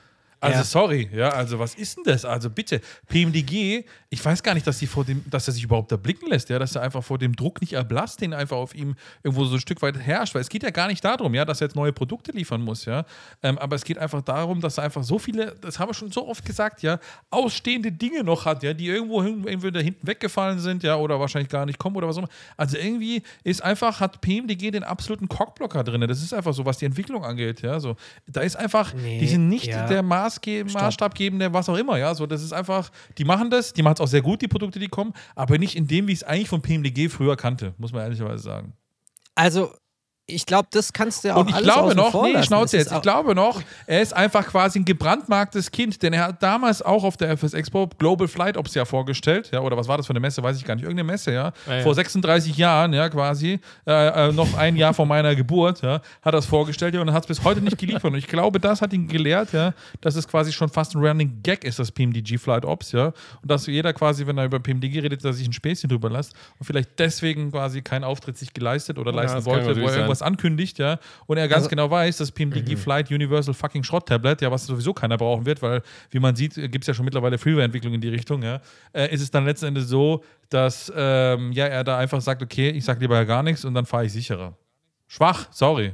Also Ja. sorry, ja, also was ist denn das? Also bitte, PMDG, ich weiß gar nicht, dass, die vor dem, dass er sich überhaupt erblicken lässt, ja, dass er einfach vor dem Druck nicht erblasst, den einfach auf ihm irgendwo so ein Stück weit herrscht, weil es geht ja gar nicht darum, ja, dass er jetzt neue Produkte liefern muss, ja, ähm, aber es geht einfach darum, dass er einfach so viele, das haben wir schon so oft gesagt, ja, ausstehende Dinge noch hat, ja, die irgendwo hin, entweder hinten weggefallen sind, ja, oder wahrscheinlich gar nicht kommen oder was auch immer. Also irgendwie ist einfach, hat PMDG den absoluten Cockblocker drin, das ist einfach so, was die Entwicklung angeht, ja, so, da ist einfach, Nee, die sind nicht ja. der Maßge Maßstabgebende, was auch immer, ja. So, das ist einfach, die machen das, die machen es auch sehr gut, die Produkte, die kommen, aber nicht in dem, wie ich es eigentlich von PMDG früher kannte, muss man ehrlicherweise sagen. also, ich glaube, das kannst du ja auch Und ich alles glaube noch, nee. Schnauze Das jetzt, ich glaube noch, er ist einfach quasi ein gebrandmarktes Kind, denn er hat damals auch auf der FS Expo Global Flight Ops ja vorgestellt, ja, oder was war das für eine Messe, weiß ich gar nicht, irgendeine Messe, ja, Ja, ja. vor 36 Jahren, ja, quasi, äh, äh, noch ein Jahr vor meiner Geburt, ja, hat er es vorgestellt, ja, und hat es bis heute nicht geliefert. Und ich glaube, das hat ihn gelehrt, ja, dass es quasi schon fast ein Running Gag ist, das PMDG Flight Ops, ja, und dass jeder quasi, wenn er über PMDG redet, dass sich ein Späßchen drüber lässt und vielleicht deswegen quasi keinen Auftritt sich geleistet oder leisten das wollte, wo er irgendwas ankündigt, ja, und er ganz Also- genau weiß, dass PMDG Flight Universal fucking Schrott-Tablet, ja, was sowieso keiner brauchen wird, weil, wie man sieht, gibt es ja schon mittlerweile Freeware-Entwicklung in die Richtung, ja, äh, ist es dann letzten Endes so, dass ähm, ja, er da einfach sagt, okay, ich sag lieber ja gar nichts und dann fahre ich sicherer. Schwach, sorry.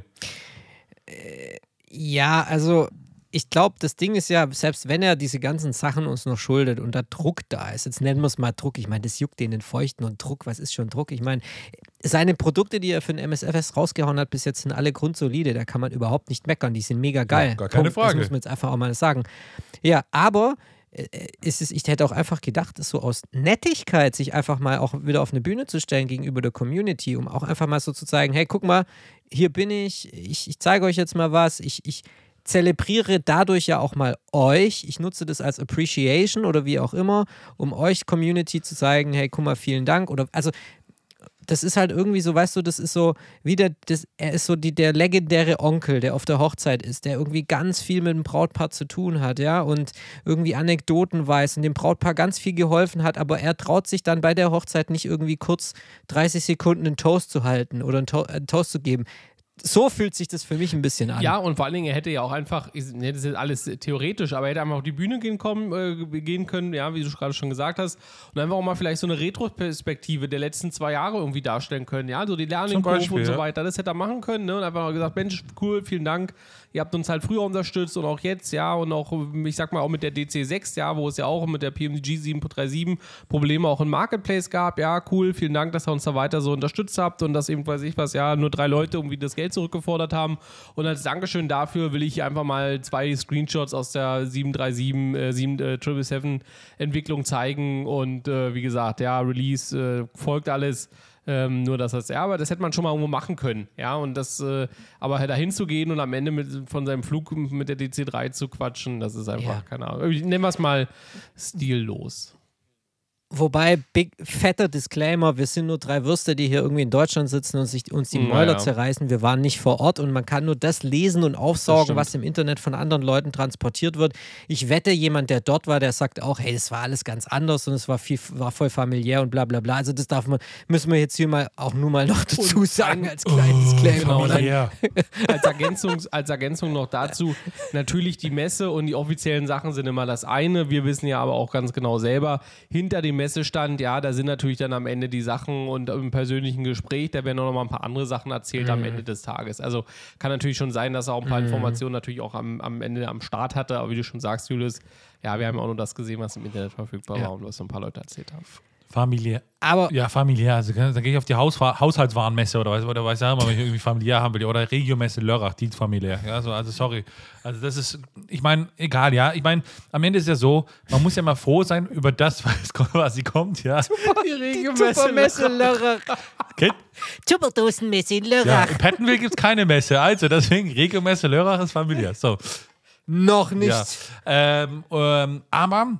Ja, also ich glaube, das Ding ist ja, selbst wenn er diese ganzen Sachen uns noch schuldet und da Druck da ist, jetzt nennen wir es mal Druck, ich meine, das juckt den den Feuchten und Druck, was ist schon Druck? Ich meine, seine Produkte, die er für den MSFS rausgehauen hat, bis jetzt sind alle grundsolide, da kann man überhaupt nicht meckern, die sind mega geil. Ja, gar keine Punkt. Das Frage. muss man jetzt einfach auch mal sagen. Ja, aber äh, ist es, ich hätte auch einfach gedacht, so aus Nettigkeit sich einfach mal auch wieder auf eine Bühne zu stellen gegenüber der Community, um auch einfach mal so zu zeigen, hey, guck mal, hier bin ich, ich, ich zeige euch jetzt mal was, ich, ich zelebriere dadurch ja auch mal euch. Ich nutze das als Appreciation oder wie auch immer, um euch Community zu zeigen, hey, guck mal, vielen Dank. Oder also das ist halt irgendwie so, weißt du, das ist so, wieder, das, er ist so die, der legendäre Onkel, der auf der Hochzeit ist, der irgendwie ganz viel mit dem Brautpaar zu tun hat, ja, und irgendwie Anekdoten weiß und dem Brautpaar ganz viel geholfen hat, aber er traut sich dann bei der Hochzeit nicht irgendwie kurz 30 Sekunden einen Toast zu halten oder einen, to einen Toast zu geben. So fühlt sich das für mich ein bisschen an. Ja, und vor allen Dingen, er hätte ja auch einfach, ich- ne, das ist jetzt alles theoretisch, aber er hätte einfach auf die Bühne gehen, kommen, äh, gehen können, ja, wie du gerade schon gesagt hast, und einfach auch mal vielleicht so eine Retroperspektive der letzten zwei Jahre irgendwie darstellen können, ja, so die Lernkurve Beispiel, und so weiter, das hätte er machen können, ne, und einfach mal gesagt, Mensch, cool, vielen Dank, ihr habt uns halt früher unterstützt und auch jetzt, ja, und auch, ich sag mal, auch mit der DC6, ja, wo es ja auch mit der PMG 737 Probleme auch im Marketplace gab, ja, cool, vielen Dank, dass ihr uns da weiter so unterstützt habt und dass eben, weiß ich was, ja, nur drei Leute irgendwie das Geld zurückgefordert haben und als Dankeschön dafür will ich einfach mal zwei Screenshots aus der 737, äh, 7, äh, 777 Entwicklung zeigen und äh, wie gesagt, ja, Release äh, folgt alles. Ähm, nur das heißt, ja, aber das hätte man schon mal irgendwo machen können, ja, und das, äh, aber da hinzugehen und am Ende mit, von seinem Flug mit der DC3 zu quatschen, das ist einfach, Ja. keine Ahnung, nennen wir es mal stillos. Wobei, big, fetter Disclaimer, wir sind nur drei Würste, die hier irgendwie in Deutschland sitzen und sich uns die Naja. Mäuler zerreißen. Wir waren nicht vor Ort und man kann nur das lesen und aufsaugen, was im Internet von anderen Leuten transportiert wird. Ich wette, jemand, der dort war, der sagt auch, hey, das war alles ganz anders und es war, viel, war voll familiär und bla bla bla. Also das darf man, müssen wir jetzt hier mal auch nur mal noch dazu sagen als kleinen Disclaimer. Genau, als, Ergänzung, als Ergänzung noch dazu, natürlich die Messe und die offiziellen Sachen sind immer das eine. Wir wissen ja aber auch ganz genau selber, hinter dem Messestand, ja, da sind natürlich dann am Ende die Sachen und im persönlichen Gespräch, da werden auch noch mal ein paar andere Sachen erzählt am Ende des Tages. Also kann natürlich schon sein, dass er auch ein paar Informationen natürlich auch am, am Ende am Start hatte, aber wie du schon sagst, Julius, ja, wir haben ja auch nur das gesehen, was im Internet verfügbar war und was so ein paar Leute erzählt haben. Familiär. Aber Ja, familiär. Also, dann gehe ich auf die Hausfa Haushaltswarenmesse oder was, oder was sagen wir, wenn ich irgendwie familiär haben will. Oder Regiomesse Lörrach, die familiär. Ja, so, also sorry. Also das ist, ich meine, egal, ja. Ich meine, am Ende ist ja so, man muss ja mal froh sein über das, was, was sie kommt, ja. Die Supermesse Lörrach. Kennt- Tupperdosenmesse in Ja, Lörrach. in Pettenwil gibt es keine Messe. Also deswegen, Regiomesse Lörrach ist familiär. So. Noch nicht. Ja. Ähm, ähm, aber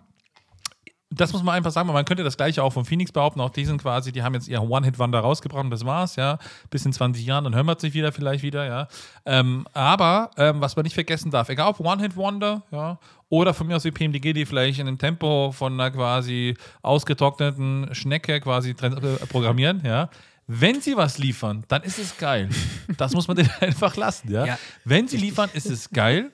das muss man einfach sagen, man könnte das gleiche auch von Phoenix behaupten, auch die sind quasi, die haben jetzt ihr One-Hit-Wonder rausgebracht und das war's, ja. Bis in 20 Jahren, dann hören wir sich wieder vielleicht wieder, ja. Ähm, aber, ähm, was man nicht vergessen darf, egal ob One-Hit-Wonder, ja, oder von mir aus wie PMDG, die vielleicht in einem Tempo von einer quasi ausgetrockneten Schnecke quasi äh, programmieren, ja. Wenn sie was liefern, dann ist es geil. Das muss man denen einfach lassen, ja. Ja. Wenn sie liefern, ist es geil.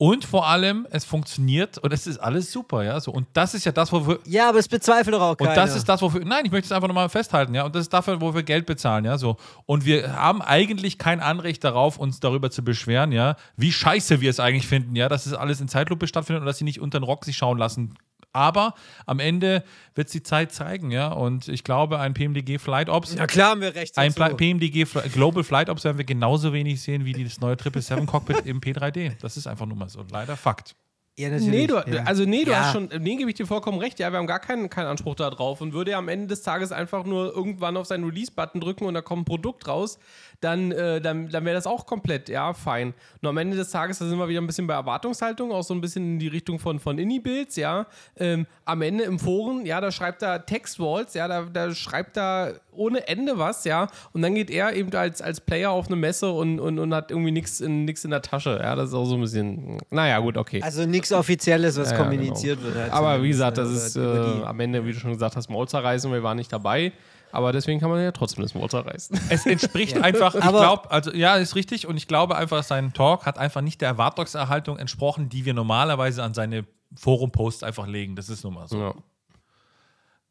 Und vor allem, es funktioniert und es ist alles super, ja. So, und das ist ja das, wofür. Ja, aber es bezweifelt doch auch keiner. Und das ist das, wofür. Nein, ich möchte es einfach nochmal festhalten, ja. Und das ist dafür, wo wir Geld bezahlen, ja. So. Und wir haben eigentlich kein Anrecht darauf, uns darüber zu beschweren, ja, wie scheiße wir es eigentlich finden, ja, dass es alles in Zeitlupe stattfindet und dass sie nicht unter den Rock sich schauen lassen. Aber am Ende wird es die Zeit zeigen, ja. Und ich glaube, ein PMDG Flight Ops. Na klar haben wir recht. Ein dazu. Pla- PMDG Global Flight Ops werden wir genauso wenig sehen wie das neue 777 Cockpit im P3D. Das ist einfach nur mal so. Leider Fakt. Ja, natürlich. Nee, du, ja. also nee, du Ja. hast schon, nee, gebe ich dir vollkommen recht. Ja, wir haben gar keinen, keinen Anspruch da drauf und würde ja am Ende des Tages einfach nur irgendwann auf seinen Release-Button drücken und da kommt ein Produkt raus, dann, äh, dann, dann wäre das auch komplett, ja, fein. Nur am Ende des Tages, da sind wir wieder ein bisschen bei Erwartungshaltung, auch so ein bisschen in die Richtung von, von Indie-Builds, ja. Ähm, am Ende im Foren, ja, da schreibt er Textwalls, ja, da, da schreibt er ohne Ende was, ja, und dann geht er eben als, als Player auf eine Messe und, und, und hat irgendwie nichts in, nix in der Tasche, ja, das ist auch so ein bisschen, naja, gut, okay. Also nichts Offizielles, was Ja, ja, kommuniziert wird. halt Aber wie zumindest, gesagt, das ist äh, am Ende, wie du schon gesagt hast, Maul zerreißen. Wir waren nicht dabei. Aber deswegen kann man ja trotzdem das Maul zerreißen. Es entspricht einfach, ich glaube, also ja, ist richtig und ich glaube einfach, sein Talk hat einfach nicht der Erwartungserhaltung entsprochen, die wir normalerweise an seine Forum-Posts einfach legen. Das ist nun mal so. Ja.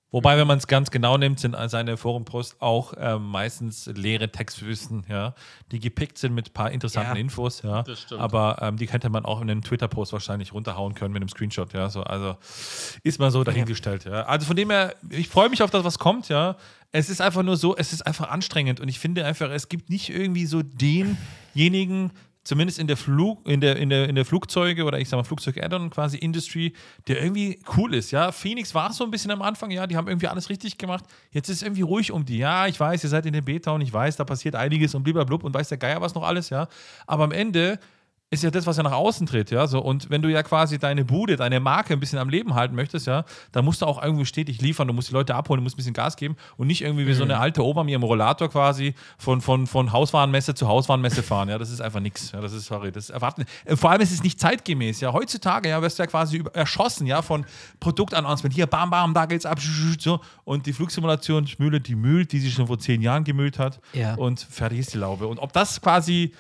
Wobei, wenn man es ganz genau nimmt, sind seine Forum-Posts auch ähm, meistens leere Textwüsten, ja, die gepickt sind mit ein paar interessanten Ja. Infos, ja. Das stimmt. Aber ähm, die hätte man auch in einem Twitter-Post wahrscheinlich runterhauen können mit einem Screenshot, ja. So, also ist mal so dahingestellt, ja. Also von dem her, ich freue mich auf das, was kommt, ja. Es ist einfach nur so, es ist einfach anstrengend und ich finde einfach, es gibt nicht irgendwie so denjenigen, zumindest in der Flug, in der, in der, in der Flugzeuge oder ich sag mal Flugzeug-Add-on quasi Industry, der irgendwie cool ist, ja. Phoenix war so ein bisschen am Anfang, ja, die haben irgendwie alles richtig gemacht. Jetzt ist es irgendwie ruhig um die. Ja, ich weiß, ihr seid in der Beta und ich weiß, da passiert einiges und blablabla und weiß der Geier was noch alles, ja. Aber am Ende ist ja das, was ja nach außen tritt, ja. So, und wenn du ja quasi deine Bude, deine Marke ein bisschen am Leben halten möchtest, ja, dann musst du auch irgendwie stetig liefern, du musst die Leute abholen, du musst ein bisschen Gas geben und nicht irgendwie wie so eine alte Oma mir im Rollator quasi von, von, von Hauswarenmesse zu Hauswarenmesse fahren. Ja, das ist einfach nichts. Ja, das ist, sorry, das erwarten. äh, Vor allem ist es nicht zeitgemäß. Ja, heutzutage ja, wirst du ja quasi erschossen, ja, von Produktannouncement. Hier, bam, bam, da geht's ab, so. Und die Flugsimulationsmühle, die mühlt, die sich schon vor zehn Jahren gemühlt hat. Ja. Und fertig ist die Laube. Und ob das quasi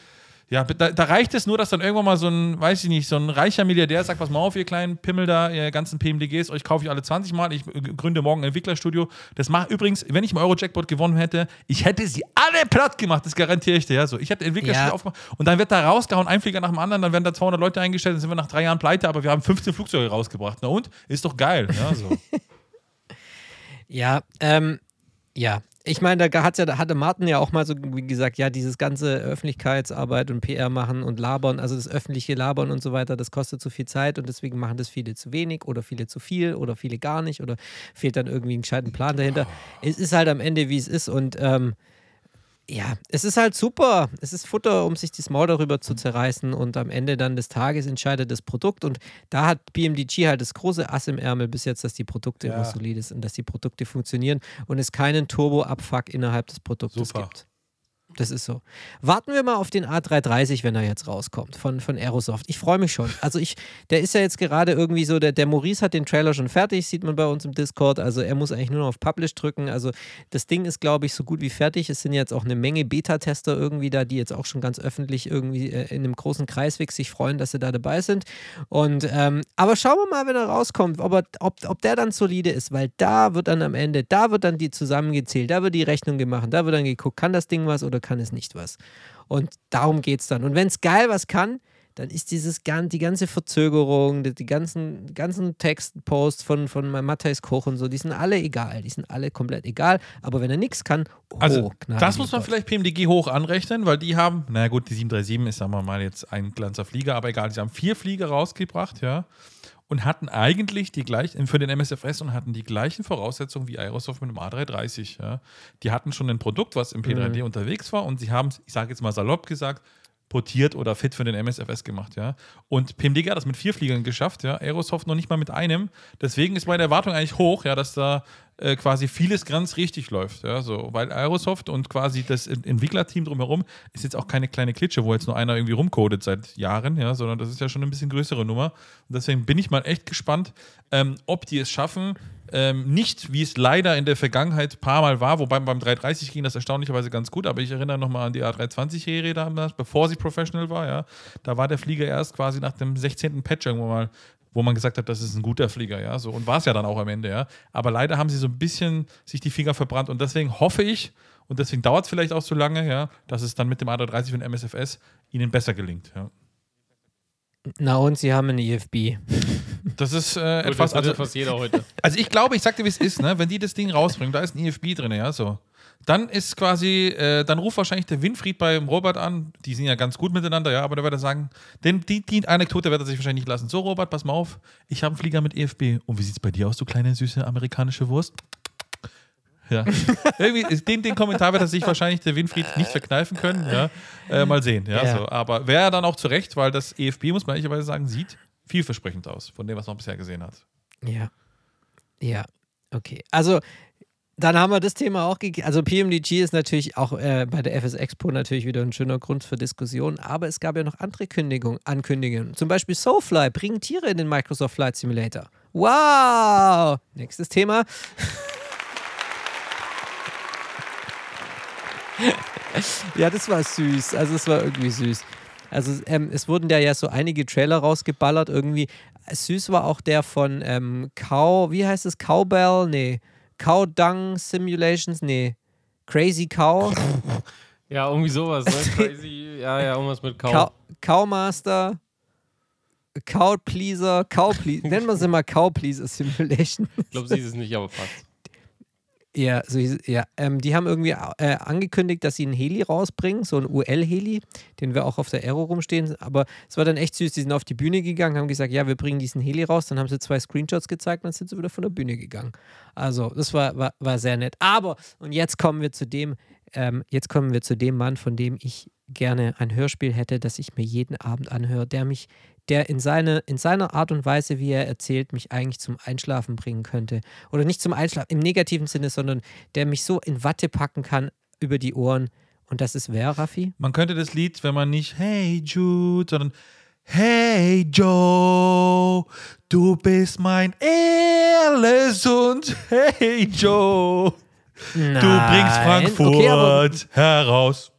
ja, da, da reicht es nur, dass dann irgendwann mal so ein, weiß ich nicht, so ein reicher Milliardär sagt, pass mal auf, ihr kleinen Pimmel da, ihr ganzen PMDGs, euch kaufe ich alle 20 Mal, ich äh, gründe morgen ein Entwicklerstudio. Das macht übrigens, wenn ich im Euro-Jackpot gewonnen hätte, ich hätte sie alle platt gemacht, das garantiere ich dir. Ja, so. Ich hätte ein Entwicklerstudio Ja. aufgemacht und dann wird da rausgehauen, ein Flieger nach dem anderen, dann werden da 200 Leute eingestellt, dann sind wir nach drei Jahren pleite, aber wir haben 15 Flugzeuge rausgebracht. Na und? Ist doch geil. Ja, so. Ja, ähm, ja. Ich meine, da hat ja, da hatte Martin ja auch mal so wie gesagt, ja, dieses ganze Öffentlichkeitsarbeit und PR machen und labern, also das öffentliche Labern und so weiter, das kostet zu viel Zeit und deswegen machen das viele zu wenig oder viele zu viel oder viele gar nicht oder fehlt dann irgendwie ein gescheiten Plan dahinter. Es ist halt am Ende, wie es ist und ähm, ja, es ist halt super. Es ist Futter, um sich das Maul darüber zu zerreißen und am Ende dann des Tages entscheidet das Produkt. Und da hat BMDG halt das große Ass im Ärmel bis jetzt, dass die Produkte Ja. immer solid sind und dass die Produkte funktionieren und es keinen Turbo-Abfuck innerhalb des Produktes Super. gibt. Das ist so. Warten wir mal auf den A330, wenn er jetzt rauskommt von, von Aerosoft. Ich freue mich schon. Also ich, der ist ja jetzt gerade irgendwie so, der, der Maurice hat den Trailer schon fertig, sieht man bei uns im Discord. Also er muss eigentlich nur noch auf Publish drücken. Also das Ding ist, glaube ich, so gut wie fertig. Es sind jetzt auch eine Menge Beta-Tester irgendwie da, die jetzt auch schon ganz öffentlich irgendwie äh, in einem großen Kreisweg sich freuen, dass sie da dabei sind. Und ähm, aber schauen wir mal, wenn er rauskommt, ob, er, ob, ob der dann solide ist, weil da wird dann am Ende, da wird dann die zusammengezählt, da wird die Rechnung gemacht, da wird dann geguckt, kann das Ding was oder kann es nicht was. Und darum geht es dann. Und wenn es geil was kann, dann ist dieses die ganze Verzögerung, die, ganzen, ganzen Textposts von, von Matthijs Koch und so, die sind alle egal. Die sind alle komplett egal. Aber wenn er nichts kann, oh, Also, das muss man Gott. vielleicht PMDG hoch anrechnen, weil die haben, na gut, die 737 ist, sagen wir mal, jetzt ein glanzer Flieger, aber egal, sie haben vier Flieger rausgebracht, ja, und hatten eigentlich die gleichen, für den MSFS und hatten die gleichen Voraussetzungen wie Aerosoft mit dem A330, ja. Die hatten schon ein Produkt, was im P3D unterwegs war und sie haben, ich sage jetzt mal salopp gesagt, portiert oder fit für den MSFS gemacht, ja. Und PMDG hat das mit vier Fliegern geschafft, ja. Aerosoft noch nicht mal mit einem. Deswegen ist meine Erwartung eigentlich hoch, ja, dass da äh, quasi vieles ganz richtig läuft, ja. So, weil Aerosoft und quasi das En- Entwicklerteam drumherum ist jetzt auch keine kleine Klitsche, wo jetzt nur einer irgendwie rumcodet seit Jahren, ja, sondern das ist ja schon ein bisschen größere Nummer. Und deswegen bin ich mal echt gespannt, ähm, ob die es schaffen, ähm, nicht, wie es leider in der Vergangenheit ein paar Mal war, wobei beim 330 ging das erstaunlicherweise ganz gut, aber ich erinnere nochmal an die A320-Serie damals, bevor sie professional war, ja. Da war der Flieger erst quasi nach dem 16. Patch irgendwo mal, wo man gesagt hat, das ist ein guter Flieger, ja. So, und war es ja dann auch am Ende, ja. Aber leider haben sie so ein bisschen sich die Finger verbrannt und deswegen hoffe ich, und deswegen dauert es vielleicht auch so lange, ja, dass es dann mit dem A330 und MSFS ihnen besser gelingt, ja. Na und sie haben einen E IFB. Das ist äh, Gut, etwas, also, fast jeder heute. Also ich glaube, ich sag dir, wie es ist, ne? Wenn die das Ding rausbringen, da ist ein IFB drin, ja, so. Dann ist quasi, äh, dann ruft wahrscheinlich der Winfried beim Robert an. Die sind ja ganz gut miteinander, ja, aber der wird er sagen, denn die, die Anekdote wird er sich wahrscheinlich nicht lassen. So, Robert, pass mal auf, ich habe einen Flieger mit EFB. Und wie sieht's bei dir aus, du kleine süße amerikanische Wurst? Ja. Den, den Kommentar wird er sich wahrscheinlich der Winfried nicht verkneifen können. Ja. Äh, mal sehen. Ja, Ja. So. Aber wäre er dann auch zurecht, weil das EFB, muss man ehrlicherweise sagen, sieht vielversprechend aus, von dem, was man bisher gesehen hat. Ja. Ja. Okay. Also, dann haben wir das Thema auch geklärt. Also, PMDG ist natürlich auch äh, bei der FS Expo natürlich wieder ein schöner Grund für Diskussionen. Aber es gab ja noch andere Kündigung, Ankündigungen. Zum Beispiel Soulfly bringen Tiere in den Microsoft Flight Simulator. Wow! Nächstes Thema. ja, das war süß. Also, es war irgendwie süß. Also ähm, es wurden da ja so einige Trailer rausgeballert. Irgendwie süß war auch der von ähm, Cow, wie heißt es? Cowbell? Nee. Cow Dung Simulations? Nee. Crazy Cow? Ja, irgendwie sowas, ne? Crazy, ja, ja, irgendwas mit Kaum. Cow, Cowmaster? Cow Pleaser? Cow Pleaser? Nennen wir es immer Cow Pleaser Simulation. Ich glaube, sie ist es nicht, aber fast. Ja, so ja. Ähm, die haben irgendwie äh, angekündigt, dass sie einen Heli rausbringen, so einen UL-Heli, den wir auch auf der Aero rumstehen. Aber es war dann echt süß. Die sind auf die Bühne gegangen, haben gesagt, ja, wir bringen diesen Heli raus. Dann haben sie zwei Screenshots gezeigt und dann sind sie wieder von der Bühne gegangen. Also, das war, war, war sehr nett. Aber, und jetzt kommen wir zu dem, ähm, jetzt kommen wir zu dem Mann, von dem ich gerne ein Hörspiel hätte, das ich mir jeden Abend anhöre, der mich, der in, seine, in seiner Art und Weise, wie er erzählt, mich eigentlich zum Einschlafen bringen könnte. Oder nicht zum Einschlafen im negativen Sinne, sondern der mich so in Watte packen kann über die Ohren. Und das ist wer, Raffi? Man könnte das Lied, wenn man nicht Hey Jude, sondern Hey Joe, du bist mein Alles und Hey Joe, du bringst Frankfurt Okay, heraus.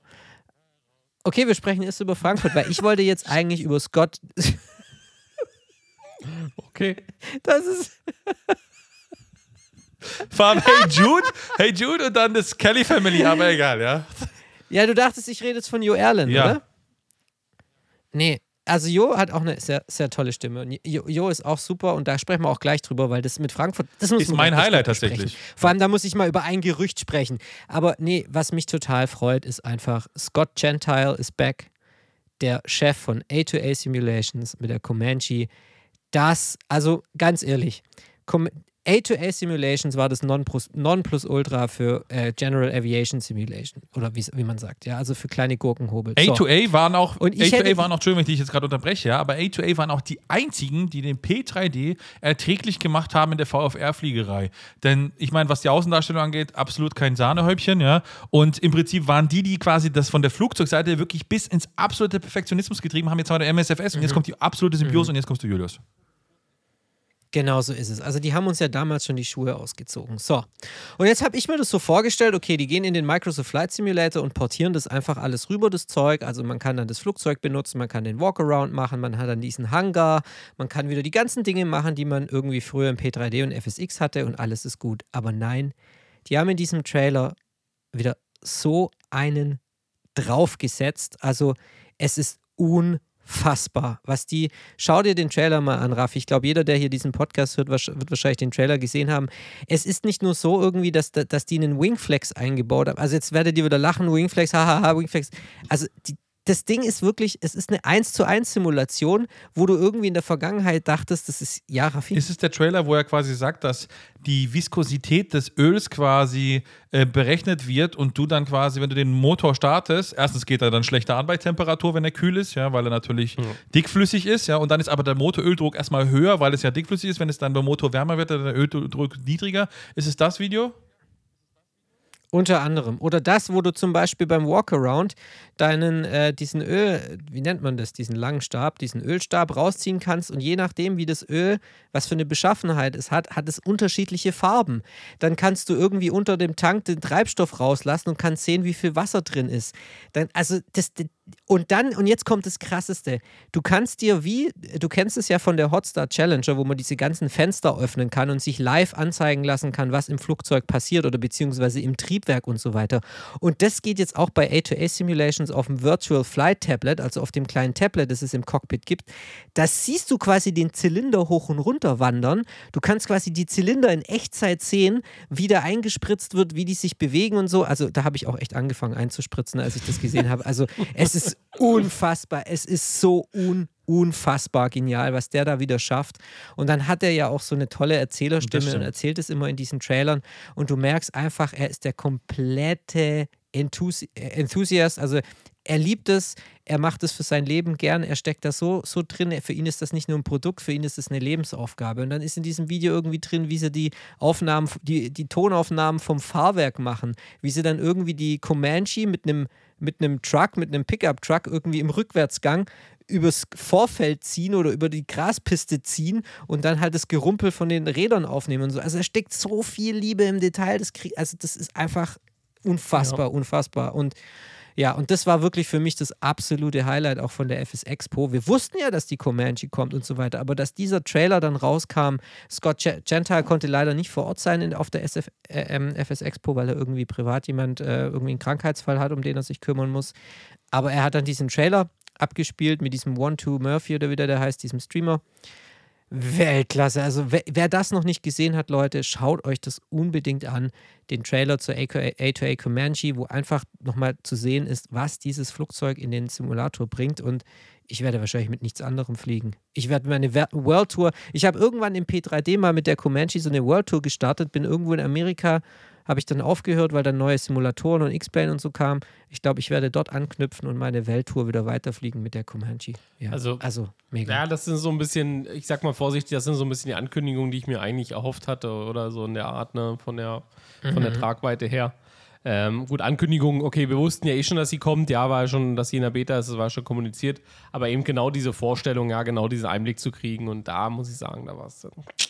Okay, wir sprechen erst über Frankfurt, weil ich wollte jetzt eigentlich über Scott. Okay. Das ist. Vor allem Hey Jude, Hey Jude und dann das Kelly Family, aber egal, ja. Ja, du dachtest, ich rede jetzt von Jo Erlen, Ja. oder? Nee, also Jo hat auch eine sehr, sehr tolle Stimme. Und Jo, jo ist auch super und da sprechen wir auch gleich drüber, weil das mit Frankfurt, das Ist mein Highlight tatsächlich. Vor allem, da muss ich mal über ein Gerücht sprechen. Aber nee, was mich total freut, ist einfach, Scott Gentile ist back, der Chef von A2A Simulations mit der Comanche. Das, also ganz ehrlich, A2A Simulations war das Nonplus, Nonplusultra für äh, General Aviation Simulation. Oder wie, man sagt, ja, also für kleine Gurkenhobel. So. A2A waren auch, Und ich A2A hätte- waren auch, Entschuldigung, wenn ich dich jetzt gerade unterbreche, ja, aber A2A waren auch die einzigen, die den P3D erträglich gemacht haben in der VFR-Fliegerei. Denn ich meine, was die Außendarstellung angeht, absolut kein Sahnehäubchen, ja. Und im Prinzip waren die, die quasi das von der Flugzeugseite wirklich bis ins absolute Perfektionismus getrieben haben. Jetzt haben wir der MSFS und jetzt kommt die absolute Symbiose und jetzt kommst du, Julius. Genau so ist es. Also die haben uns ja damals schon die Schuhe ausgezogen. So. Und jetzt habe ich mir das so vorgestellt, okay, die gehen in den Microsoft Flight Simulator und portieren das einfach alles rüber, das Zeug. Also man kann dann das Flugzeug benutzen, man kann den Walkaround machen, man hat dann diesen Hangar, man kann wieder die ganzen Dinge machen, die man irgendwie früher im P3D und FSX hatte und alles ist gut. Aber nein, die haben in diesem Trailer wieder so einen draufgesetzt. Also es ist unfassbar, was die. Schau dir den Trailer mal an, Raffi. Ich glaube, jeder, der hier diesen Podcast hört, wird wahrscheinlich den Trailer gesehen haben. Es ist nicht nur so irgendwie, dass, dass die einen Wingflex eingebaut haben. Also jetzt werdet ihr wieder lachen, Wingflex, hahaha, Wingflex. Also die, das Ding ist wirklich, es ist eine 1 zu 1 Simulation, wo du irgendwie in der Vergangenheit dachtest, das ist, ja, Raffi. Ist es der Trailer, wo er quasi sagt, dass die Viskosität des Öls quasi äh, berechnet wird und du dann quasi, wenn du den Motor startest, erstens geht er dann schlechter an bei Temperatur, wenn er kühl ist, ja, weil er natürlich dickflüssig ist, ja, und dann ist aber der Motoröldruck erstmal höher, weil es ja dickflüssig ist. Wenn es dann beim Motor wärmer wird, dann der Öldruck niedriger. Ist es das Video? Unter anderem. Oder das, wo du zum Beispiel beim Walkaround deinen, äh, diesen Öl, wie nennt man das, diesen langen Stab, diesen Ölstab rausziehen kannst und je nachdem, wie das Öl, was für eine Beschaffenheit es hat, hat es unterschiedliche Farben. Dann kannst du irgendwie unter dem Tank den Treibstoff rauslassen und kannst sehen, wie viel Wasser drin ist. Dann, also das, und dann, und jetzt kommt das Krasseste. Du kannst dir wie, du kennst es ja von der Hotstar Challenger, wo man diese ganzen Fenster öffnen kann und sich live anzeigen lassen kann, was im Flugzeug passiert oder beziehungsweise im Triebwerk und so weiter. Und das geht jetzt auch bei A2A Simulations auf dem Virtual Flight Tablet, also auf dem kleinen Tablet, das es im Cockpit gibt. Da siehst du quasi den Zylinder hoch und runter wandern. Du kannst quasi die Zylinder in Echtzeit sehen, wie der eingespritzt wird, wie die sich bewegen und so. Also da habe ich auch echt angefangen einzuspritzen, als ich das gesehen habe. Also es ist unfassbar. Es ist so un unfassbar genial, was der da wieder schafft. Und dann hat er ja auch so eine tolle Erzählerstimme und erzählt es immer in diesen Trailern. Und du merkst einfach, er ist der komplette Enthusi Enthusiast. Also er liebt es, er macht es für sein Leben gern, er steckt da so, so drin. Für ihn ist das nicht nur ein Produkt, für ihn ist es eine Lebensaufgabe. Und dann ist in diesem Video irgendwie drin, wie sie die Aufnahmen, die, die Tonaufnahmen vom Fahrwerk machen, wie sie dann irgendwie die Comanche mit einem mit einem Truck, mit einem Pickup-Truck irgendwie im Rückwärtsgang übers Vorfeld ziehen oder über die Graspiste ziehen und dann halt das Gerumpel von den Rädern aufnehmen und so. Also da steckt so viel Liebe im Detail. Das krieg, also das ist einfach unfassbar, unfassbar. Und ja, und das war wirklich für mich das absolute Highlight auch von der FS Expo. Wir wussten ja, dass die Comanche kommt und so weiter, aber dass dieser Trailer dann rauskam, Scott Ge- Gentile konnte leider nicht vor Ort sein in, auf der SF, äh, ähm, FS Expo, weil er irgendwie privat jemand äh, irgendwie einen Krankheitsfall hat, um den er sich kümmern muss. Aber er hat dann diesen Trailer abgespielt mit diesem One-Two Murphy oder wie der heißt, diesem Streamer. Weltklasse. Also wer, wer das noch nicht gesehen hat, Leute, schaut euch das unbedingt an. Den Trailer zur A2A Comanche, wo einfach nochmal zu sehen ist, was dieses Flugzeug in den Simulator bringt. Und ich werde wahrscheinlich mit nichts anderem fliegen. Ich werde meine World Tour, ich habe irgendwann im P3D mal mit der Comanche so eine World Tour gestartet, bin irgendwo in Amerika, habe ich dann aufgehört, weil dann neue Simulatoren und X-Plane und so kamen. Ich glaube, ich werde dort anknüpfen und meine Welttour wieder weiterfliegen mit der Comanche. Ja, Also- also mega. Ja, das sind so ein bisschen, ich sag mal vorsichtig, das sind so ein bisschen die Ankündigungen, die ich mir eigentlich erhofft hatte oder so in der Art, ne, von der, von der Tragweite her. Ähm, gut, Ankündigungen, okay, wir wussten ja eh schon, dass sie kommt, ja, war ja schon, dass sie in der Beta ist, das war schon kommuniziert, aber eben genau diese Vorstellung, ja, genau diesen Einblick zu kriegen und da muss ich sagen, da war es,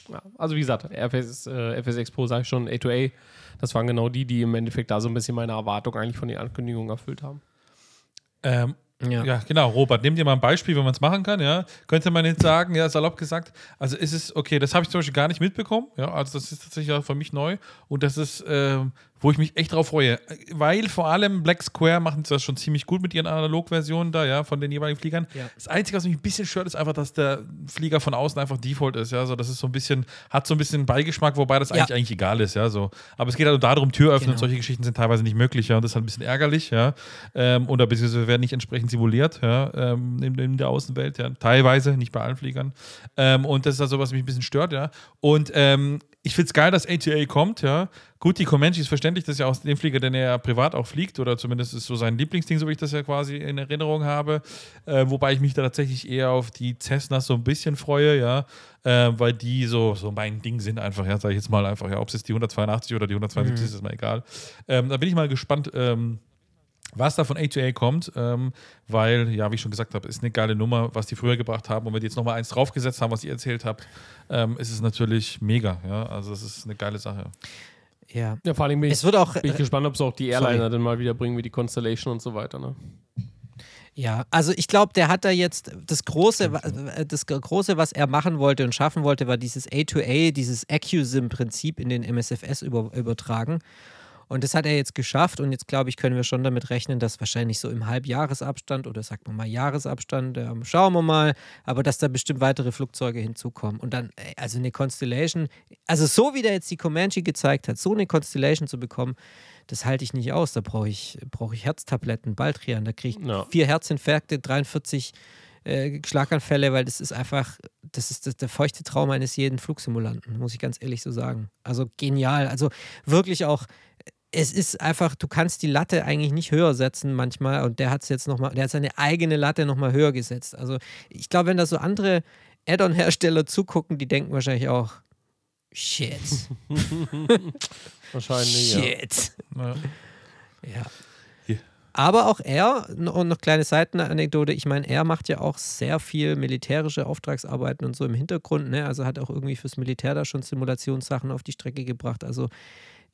ja, also wie gesagt, FS, äh, FS Expo, sag ich schon, A2A, das waren genau die, die im Endeffekt da so ein bisschen meine Erwartung eigentlich von den Ankündigungen erfüllt haben. Ähm, Ja. ja. genau. Robert, nimm dir mal ein Beispiel, wie man es machen kann. Ja, könnte man jetzt sagen, ja, salopp gesagt. Also ist es okay. Das habe ich zum Beispiel gar nicht mitbekommen. Ja, also das ist tatsächlich auch für mich neu und das ist, ähm, wo ich mich echt drauf freue, weil vor allem Black Square machen das schon ziemlich gut mit ihren Analogversionen da, ja, von den jeweiligen Fliegern. Ja. Das Einzige, was mich ein bisschen stört, ist einfach, dass der Flieger von außen einfach Default ist. Ja, so das ist so ein bisschen, hat so ein bisschen Beigeschmack, wobei das Ja. eigentlich eigentlich egal ist. Ja, so. Aber es geht halt darum, Tür öffnen. Genau. Solche Geschichten sind teilweise nicht möglich. Ja, und das ist halt ein bisschen ärgerlich. Ja, ähm, oder beziehungsweise werden nicht entsprechend simuliert. Ja, ähm, in, in der Außenwelt. Ja, teilweise, nicht bei allen Fliegern. Ähm, und das ist also was mich ein bisschen stört. Ja, und ähm, ich finde es geil, dass ATA kommt, ja. Gut, die Comanche ist verständlich, das ist ja auch den Flieger, den er ja privat auch fliegt, oder zumindest ist so sein Lieblingsding, so wie ich das ja quasi in Erinnerung habe. Äh, wobei ich mich da tatsächlich eher auf die Cessnas so ein bisschen freue, ja. Äh, weil die so, so mein Ding sind einfach, ja, sage ich jetzt mal einfach, ja, ob es jetzt die 182 oder die 172 ist, ist mir egal. Ähm, da bin ich mal gespannt, ähm, was da von A2A kommt, ähm, weil, ja, wie ich schon gesagt habe, ist eine geile Nummer, was die früher gebracht haben. Und wenn die jetzt nochmal eins draufgesetzt haben, was ihr erzählt habt, ähm, ist es natürlich mega. Ja? Also, es ist eine geile Sache. Ja. Ja, vor allem bin ich, Es wird auch. bin ich äh, gespannt, ob sie auch die Airliner sorry. dann mal wieder bringen, wie die Constellation und so weiter. Ne? Ja, also ich glaube, der hat da jetzt das große, äh, das große, was er machen wollte und schaffen wollte, war dieses A2A, dieses AccuSim-Prinzip in den MSFS über, übertragen. Und das hat er jetzt geschafft und jetzt glaube ich, können wir schon damit rechnen, dass wahrscheinlich so im Halbjahresabstand oder sagt man mal Jahresabstand, ähm, schauen wir mal, aber dass da bestimmt weitere Flugzeuge hinzukommen. Und dann, ey, also eine Constellation, also so wie der jetzt die Comanche gezeigt hat, so eine Constellation zu bekommen, das halte ich nicht aus. Da brauche ich, brauche ich Herztabletten, Baldrian, da kriege ich Ja. vier Herzinfarkte, 43 äh, Schlaganfälle, weil das ist einfach, das ist das, der feuchte Traum eines jeden Flugsimulanten, muss ich ganz ehrlich so sagen. Also genial. Also wirklich auch, es ist einfach, du kannst die Latte eigentlich nicht höher setzen manchmal und der hat es jetzt nochmal, der hat seine eigene Latte nochmal höher gesetzt. Also ich glaube, wenn da so andere Add-on-Hersteller zugucken, die denken wahrscheinlich auch, shit, Wahrscheinlich, ja. shit. Ja. Ja. Aber auch er, und noch kleine Seitenanekdote, ich meine, er macht ja auch sehr viel militärische Auftragsarbeiten und so im Hintergrund, ne? Also hat auch irgendwie fürs Militär da schon Simulationssachen auf die Strecke gebracht. Also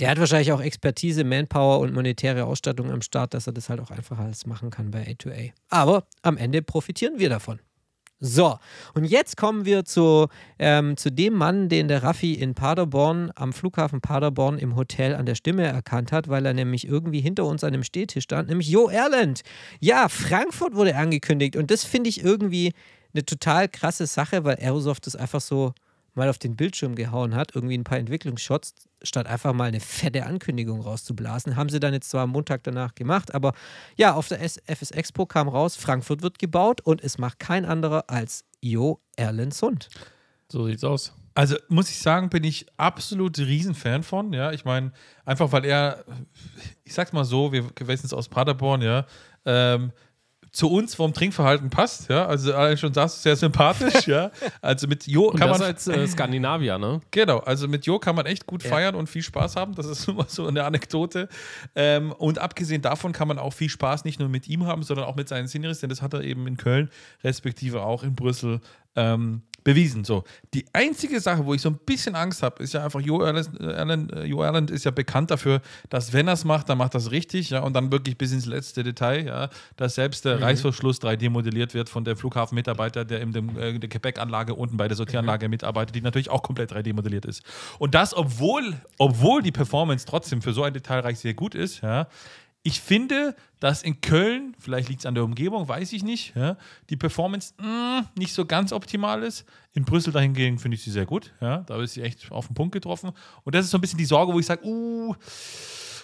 der hat wahrscheinlich auch Expertise, Manpower und monetäre Ausstattung am Start, dass er das halt auch einfach alles machen kann bei A2A. Aber am Ende profitieren wir davon. So, und jetzt kommen wir zu, ähm, zu dem Mann, den der Raffi in Paderborn, am Flughafen Paderborn im Hotel an der Stimme erkannt hat, weil er nämlich irgendwie hinter uns an einem Stehtisch stand, nämlich Jo Erland. Ja, Frankfurt wurde angekündigt und das finde ich irgendwie eine total krasse Sache, weil Aerosoft das einfach so mal auf den Bildschirm gehauen hat, irgendwie ein paar Entwicklungsshots, statt einfach mal eine fette Ankündigung rauszublasen. Haben sie dann jetzt zwar am Montag danach gemacht, aber ja, auf der S FS Expo kam raus, Frankfurt wird gebaut und es macht kein anderer als Jo Erlendsund. So sieht's aus. Also muss ich sagen, bin ich absolut Riesenfan von. Ja, ich meine, einfach weil er, ich sag's mal so, wir wissen es aus Paderborn, ja, ähm, zu uns vom Trinkverhalten passt, ja. Also allein schon sagst du sehr sympathisch, ja. Also mit Jo kann man als äh, Skandinavier, ne? Genau, also mit Jo kann man echt gut Ja. feiern und viel Spaß haben. Das ist immer so eine Anekdote. Ähm, und abgesehen davon kann man auch viel Spaß nicht nur mit ihm haben, sondern auch mit seinen Szeneries, denn das hat er eben in Köln, respektive auch in Brüssel, ähm, bewiesen. So, die einzige Sache, wo ich so ein bisschen Angst habe, ist ja einfach, Jo Erland, Erland, äh, Erland ist ja bekannt dafür, dass wenn er es macht, dann macht er es richtig, ja, und dann wirklich bis ins letzte Detail, ja, dass selbst der Reißverschluss 3D modelliert wird von der Flughafenmitarbeiter, der in dem, äh, der Gepäckanlage unten bei der Sortieranlage mitarbeitet, die natürlich auch komplett 3D modelliert ist. Und das, obwohl, obwohl die Performance trotzdem für so ein Detailreich sehr gut ist, ja, ich finde, dass in Köln, vielleicht liegt es an der Umgebung, weiß ich nicht, ja, die Performance mh, nicht so ganz optimal ist. In Brüssel dahingegen finde ich sie sehr gut. Ja, da ist sie echt auf den Punkt getroffen. Und das ist so ein bisschen die Sorge, wo ich sage, uh,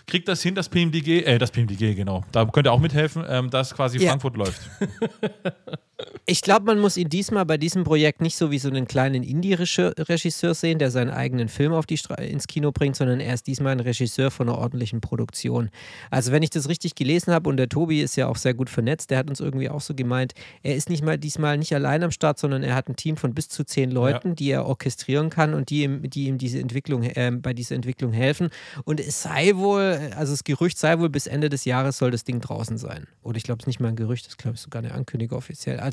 kriegt das hin, das PMDG, äh, das PMDG, genau. Da könnt ihr auch mithelfen, ähm, dass quasi Ja. Frankfurt läuft. Ich glaube, man muss ihn diesmal bei diesem Projekt nicht so wie so einen kleinen Indie-Regisseur sehen, der seinen eigenen Film auf die Stra ins Kino bringt, sondern er ist diesmal ein Regisseur von einer ordentlichen Produktion. Also wenn ich das richtig gelesen habe und der Tobi ist ja auch sehr gut vernetzt, der hat uns irgendwie auch so gemeint, er ist nicht mal diesmal nicht allein am Start, sondern er hat ein Team von bis zu zehn Leuten, die er orchestrieren kann und die ihm, die ihm diese Entwicklung, äh, bei dieser Entwicklung helfen. Und es sei wohl, also das Gerücht sei wohl, bis Ende des Jahres soll das Ding draußen sein. Oder ich glaube, es ist nicht mal ein Gerücht, das glaube ich sogar eine Ankündigung offiziell. Also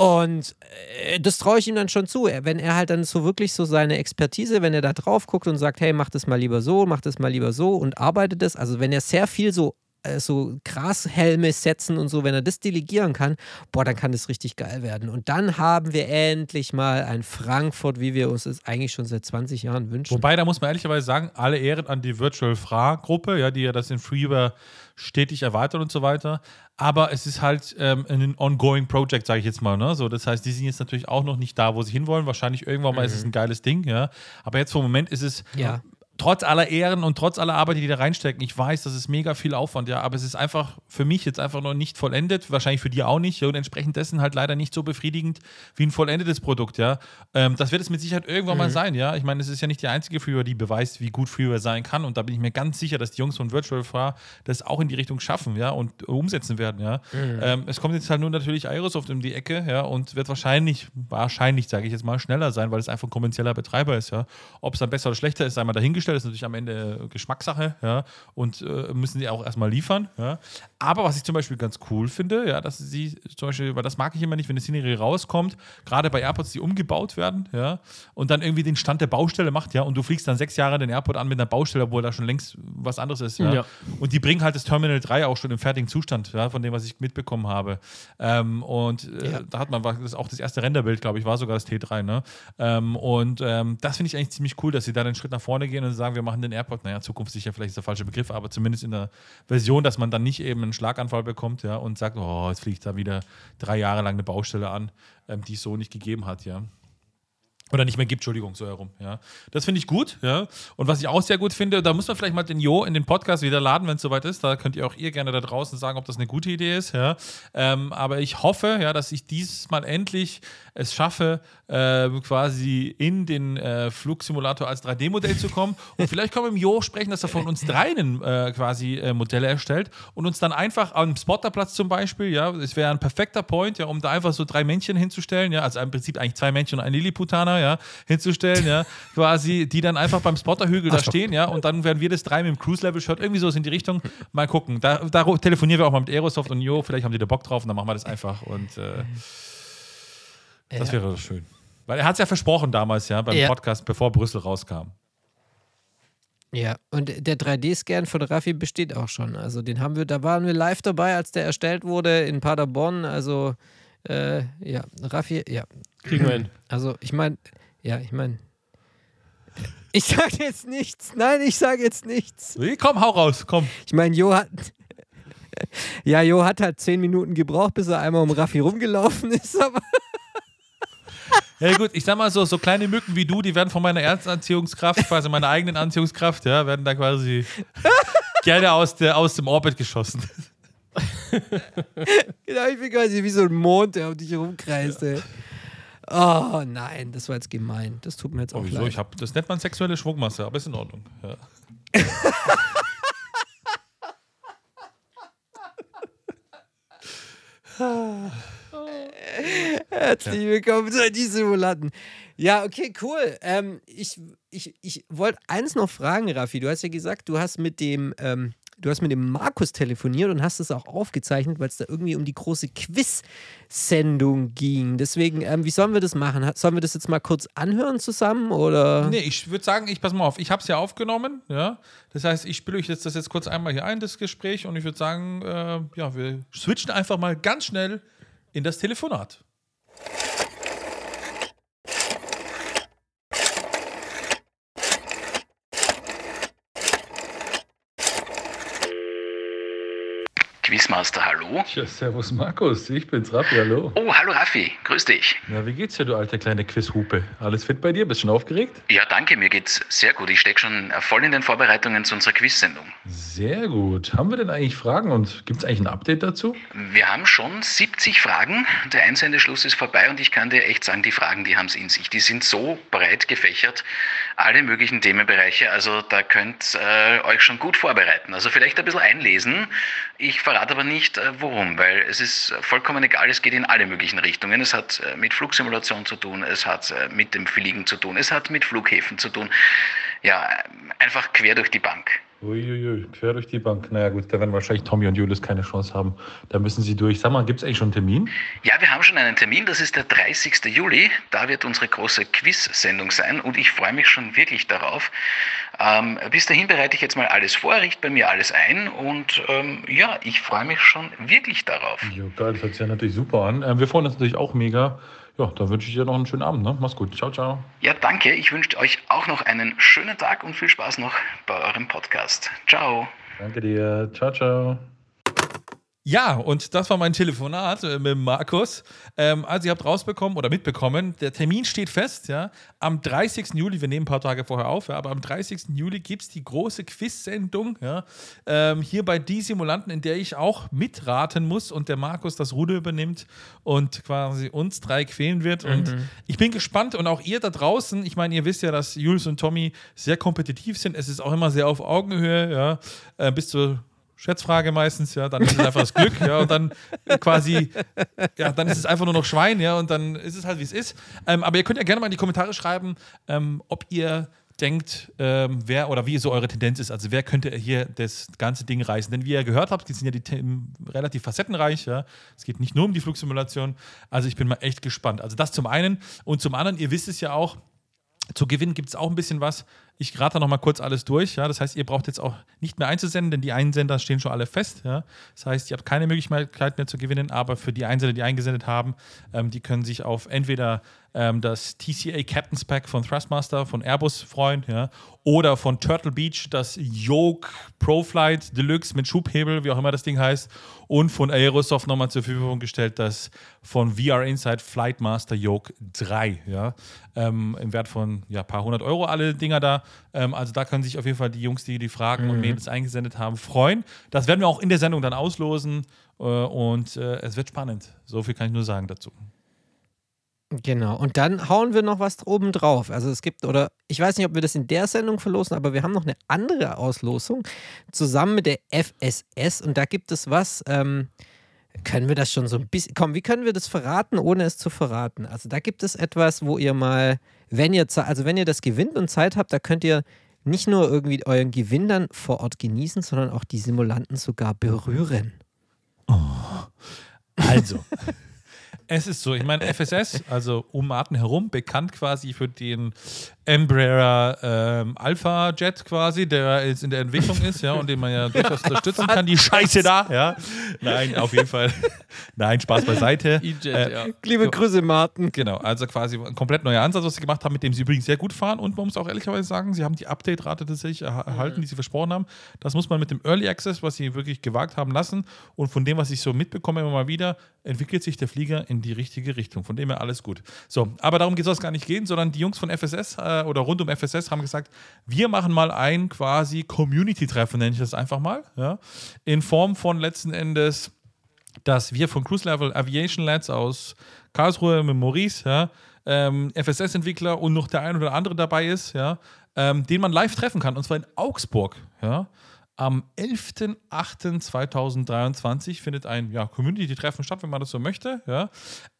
und äh, das traue ich ihm dann schon zu. Wenn er halt dann so wirklich so seine Expertise, wenn er da drauf guckt und sagt, hey, mach das mal lieber so, mach das mal lieber so und arbeitet das. Also wenn er sehr viel so äh, so Grashelme setzen und so, wenn er das delegieren kann, boah, dann kann das richtig geil werden. Und dann haben wir endlich mal ein Frankfurt, wie wir uns es eigentlich schon seit 20 Jahren wünschen. Wobei, da muss man ehrlicherweise sagen, alle Ehren an die Virtual Fra-Gruppe, ja, die ja das in Freeware stetig erweitert und so weiter. Aber es ist halt ähm, ein ongoing Project, sage ich jetzt mal. Ne? So, das heißt, die sind jetzt natürlich auch noch nicht da, wo sie hinwollen. Wahrscheinlich irgendwann mal ist es ein geiles Ding, ja. Aber jetzt vom Moment ist es Ja. Trotz aller Ehren und trotz aller Arbeit, die die da reinstecken, ich weiß, das ist mega viel Aufwand, ja, aber es ist einfach für mich jetzt einfach noch nicht vollendet, wahrscheinlich für die auch nicht, ja, und entsprechend dessen halt leider nicht so befriedigend wie ein vollendetes Produkt, ja. Ähm, das wird es mit Sicherheit irgendwann mal sein, ja. Ich meine, es ist ja nicht die einzige Freeware, die beweist, wie gut Freeware sein kann, und da bin ich mir ganz sicher, dass die Jungs von Virtual Far das auch in die Richtung schaffen, ja, und umsetzen werden, ja. Ähm, es kommt jetzt halt nur natürlich Aerosoft um die Ecke, ja, und wird wahrscheinlich, wahrscheinlich, sage ich jetzt mal, schneller sein, weil es einfach ein kommerzieller Betreiber ist, ja. Ob es dann besser oder schlechter ist, sei mal dahingestellt, ist natürlich am Ende Geschmackssache, ja, und äh, müssen sie auch erstmal liefern, ja. Aber was ich zum Beispiel ganz cool finde, ja, dass sie zum Beispiel, weil das mag ich immer nicht, wenn eine Szenerie rauskommt, gerade bei AirPods, die umgebaut werden, ja, und dann irgendwie den Stand der Baustelle macht, ja, und du fliegst dann sechs Jahre den AirPod an mit einer Baustelle, obwohl da schon längst was anderes ist, ja. Ja. Und die bringen halt das Terminal 3 auch schon im fertigen Zustand, ja, von dem, was ich mitbekommen habe. Ähm, und äh, Ja. da hat man das auch das erste Renderbild, glaube ich, war sogar das T3, ne? Ähm, und ähm, das finde ich eigentlich ziemlich cool, dass sie da einen Schritt nach vorne gehen und sagen, wir machen den AirPod, naja, zukunftssicher vielleicht ist der falsche Begriff, aber zumindest in der Version, dass man dann nicht eben einen Schlaganfall bekommt, ja, und sagt, oh, jetzt fliegt da wieder drei Jahre lang eine Baustelle an, ähm, die es so nicht gegeben hat, ja. Oder nicht mehr gibt, Entschuldigung, so herum. Ja. Das finde ich gut, ja. Und was ich auch sehr gut finde, da muss man vielleicht mal den Jo in den Podcast wieder laden, wenn es soweit ist. Da könnt ihr auch ihr gerne da draußen sagen, ob das eine gute Idee ist, ja. Ähm, aber ich hoffe, ja, dass ich dieses Mal endlich es schaffe, äh, quasi in den äh, Flugsimulator als 3D-Modell zu kommen. Und vielleicht können wir mit Jo sprechen, dass er von uns dreien äh, quasi äh, Modelle erstellt und uns dann einfach am Spotterplatz zum Beispiel, ja, es wäre ein perfekter Point, ja, um da einfach so drei Männchen hinzustellen, ja, also im Prinzip eigentlich zwei Männchen und ein Lilliputaner, ja, hinzustellen, ja, quasi, die dann einfach beim Spotterhügel da stehen, ja, und dann werden wir das drei mit dem Cruise-Level-Shirt irgendwie so in die Richtung mal gucken. Da, da telefonieren wir auch mal mit Aerosoft und Jo, vielleicht haben die da Bock drauf und dann machen wir das einfach und äh, das Ja. wäre schön. Weil er hat es ja versprochen damals, ja, beim Ja. Podcast, bevor Brüssel rauskam. Ja, und der 3D-Scan von Raffi besteht auch schon. Also den haben wir, da waren wir live dabei, als der erstellt wurde in Paderborn. Also äh, ja, Raffi, ja. Kriegen wir hin. Also ich meine, ja, ich meine, ich sage jetzt nichts. Nein, ich sage jetzt nichts. Nee, komm, hau raus, komm. Ich meine, Jo hat. Ja, Jo hat halt zehn Minuten gebraucht, bis er einmal um Raffi rumgelaufen ist, aber Ja gut, ich sag mal so, so kleine Mücken wie du, die werden von meiner Erdanziehungskraft, quasi meiner eigenen Anziehungskraft, ja, werden da quasi gerne aus, der, aus dem Orbit geschossen. genau, ich bin quasi wie so ein Mond, der um dich herumkreist. ey. Oh nein, das war jetzt gemein. Das tut mir jetzt auch Oh, wieso? leid. Ich hab, das nennt man sexuelle Schwungmasse, aber ist in Ordnung. Ja. Herzlich willkommen zu die Simulanten. Ja, okay, cool. Ähm, ich ich, ich wollte eins noch fragen, Raffi. Du hast ja gesagt, du hast mit dem, ähm, du hast mit dem Markus telefoniert und hast es auch aufgezeichnet, weil es da irgendwie um die große Quiz-Sendung ging. Deswegen, ähm, wie sollen wir das machen? Sollen wir das jetzt mal kurz anhören zusammen? Oder? Nee, ich würde sagen, ich pass mal auf, ich habe es ja aufgenommen, ja. Das heißt, ich spiele euch jetzt das jetzt kurz einmal hier ein, das Gespräch, und ich würde sagen, äh, ja, wir switchen einfach mal ganz schnell in das Telefonat. Quizmaster, hallo? Ja, servus Markus, ich bin's Raffi, hallo. Oh, hallo Raffi, grüß dich. Na, wie geht's dir, du alte kleine Quizhupe? Alles fit bei dir? Bist schon aufgeregt? Ja, danke, mir geht's sehr gut. Ich stecke schon voll in den Vorbereitungen zu unserer Quiz-Sendung. Sehr gut. Haben wir denn eigentlich Fragen und gibt's eigentlich ein Update dazu? Wir haben schon 70 Fragen. Der Einsendeschluss ist vorbei und ich kann dir echt sagen, die Fragen, die haben es in sich. Die sind so breit gefächert, alle möglichen Themenbereiche. Also da könnt äh, euch schon gut vorbereiten. Also vielleicht ein bisschen einlesen. Ich verrate aber nicht, äh, worum, weil es ist vollkommen egal. Es geht in alle möglichen Richtungen. Es hat äh, mit Flugsimulation zu tun, es hat äh, mit dem Fliegen zu tun, es hat mit Flughäfen zu tun. Ja, äh, einfach quer durch die Bank. Uiuiui, quer durch die Bank. Naja gut, da werden wahrscheinlich Tommy und Julius keine Chance haben. Da müssen sie durch. Sag mal, gibt's eigentlich schon einen Termin? Ja, wir haben schon einen Termin, das ist der 30. Juli. Da wird unsere große Quiz-Sendung sein und ich freue mich schon wirklich darauf. Ähm, bis dahin bereite ich jetzt mal alles vor, richte bei mir alles ein und ähm, ja, ich freue mich schon wirklich darauf. Jo, geil, das hört sich ja natürlich super an. Ähm, wir freuen uns natürlich auch mega. Ja, dann wünsche ich dir noch einen schönen Abend. Ne? Mach's gut. Ciao, ciao. Ja, danke. Ich wünsche euch auch noch einen schönen Tag und viel Spaß noch bei eurem Podcast. Ciao. Danke dir. Ciao, ciao. Ja, und das war mein Telefonat äh, mit Markus. Ähm, also ihr habt rausbekommen oder mitbekommen, der Termin steht fest, ja. Am 30. Juli, wir nehmen ein paar Tage vorher auf, ja, aber am 30. Juli gibt es die große Quiz-Sendung, ja, ähm, hier bei Die Simulanten, in der ich auch mitraten muss und der Markus das Ruder übernimmt und quasi uns drei quälen wird. Und ich bin gespannt und auch ihr da draußen, ich meine, ihr wisst ja, dass Jules und Tommy sehr kompetitiv sind. Es ist auch immer sehr auf Augenhöhe, ja, äh, bis zur Schätzfrage meistens, ja, dann ist es einfach das Glück, ja, und dann quasi, ja, dann ist es einfach nur noch Schwein, ja, und dann ist es halt, wie es ist. Ähm, aber ihr könnt ja gerne mal in die Kommentare schreiben, ähm, ob ihr denkt, ähm, wer oder wie so eure Tendenz ist. Also wer könnte hier das ganze Ding reißen? Denn wie ihr gehört habt, sind ja die Themen relativ facettenreich. Ja? Es geht nicht nur um die Flugsimulation. Also ich bin mal echt gespannt. Also das zum einen. Und zum anderen, ihr wisst es ja auch, zu gewinnen gibt es auch ein bisschen was. Ich rate noch mal kurz alles durch. Ja? Das heißt, ihr braucht jetzt auch nicht mehr einzusenden, denn die Einsender stehen schon alle fest. Ja? Das heißt, ihr habt keine Möglichkeit mehr zu gewinnen, aber für die Einsender, die eingesendet haben, ähm, die können sich auf entweder ähm, das TCA Captain's Pack von Thrustmaster, von Airbus freuen, ja? oder von Turtle Beach das Yoke ProFlight Deluxe mit Schubhebel, wie auch immer das Ding heißt, und von Aerosoft nochmal zur Verfügung gestellt das von VR Inside Flightmaster Yoke 3, ja? Ähm, im Wert von ja, paar hundert Euro alle Dinger da. Ähm, also da können sich auf jeden Fall die Jungs, die die Fragen und Mädels eingesendet haben, freuen. Das werden wir auch in der Sendung dann auslosen äh, und äh, es wird spannend. So viel kann ich nur sagen dazu. Genau. Und dann hauen wir noch was oben drauf. Also es gibt, oder ich weiß nicht, ob wir das in der Sendung verlosen, aber wir haben noch eine andere Auslosung zusammen mit der FSS und da gibt es was. Ähm, können wir das schon so ein bisschen. Komm, wie können wir das verraten, ohne es zu verraten? Also da gibt es etwas, wo ihr mal, wenn ihr also wenn ihr das gewinnt und Zeit habt, da könnt ihr nicht nur irgendwie euren Gewinn dann vor Ort genießen, sondern auch die Simulanten sogar berühren. Also, es ist so, ich meine, FSS, also um Martin herum, bekannt quasi für den Embraer ähm, Alpha Jet quasi, der jetzt in der Entwicklung ist, ja, und den man ja durchaus unterstützen kann. Die Scheiße da, ja. Nein, auf jeden Fall. Nein, Spaß beiseite. E-Jet, Äh, ja. Liebe Grüße, Martin. Genau, also quasi ein komplett neuer Ansatz, was sie gemacht haben, mit dem sie übrigens sehr gut fahren. Und man muss auch ehrlicherweise sagen, sie haben die Update-Rate tatsächlich erha- erhalten, die sie versprochen haben. Das muss man mit dem Early Access, was sie wirklich gewagt haben lassen. Und von dem, was ich so mitbekomme, immer mal wieder, entwickelt sich der Flieger in die richtige Richtung. Von dem her alles gut. So, aber darum geht es gar nicht gehen, sondern die Jungs von FSS äh, oder rund um FSS haben gesagt, wir machen mal ein quasi Community-Treffen, nenne ich das einfach mal. Ja? In Form von letzten Endes dass wir von Cruise Level Aviation Lads aus Karlsruhe mit Maurice, ja, ähm, FSS-Entwickler und noch der ein oder andere dabei ist, ja, ähm, den man live treffen kann, und zwar in Augsburg. Ja. Am 11.08.2023 findet ein ja, Community-Treffen statt, wenn man das so möchte. Ja.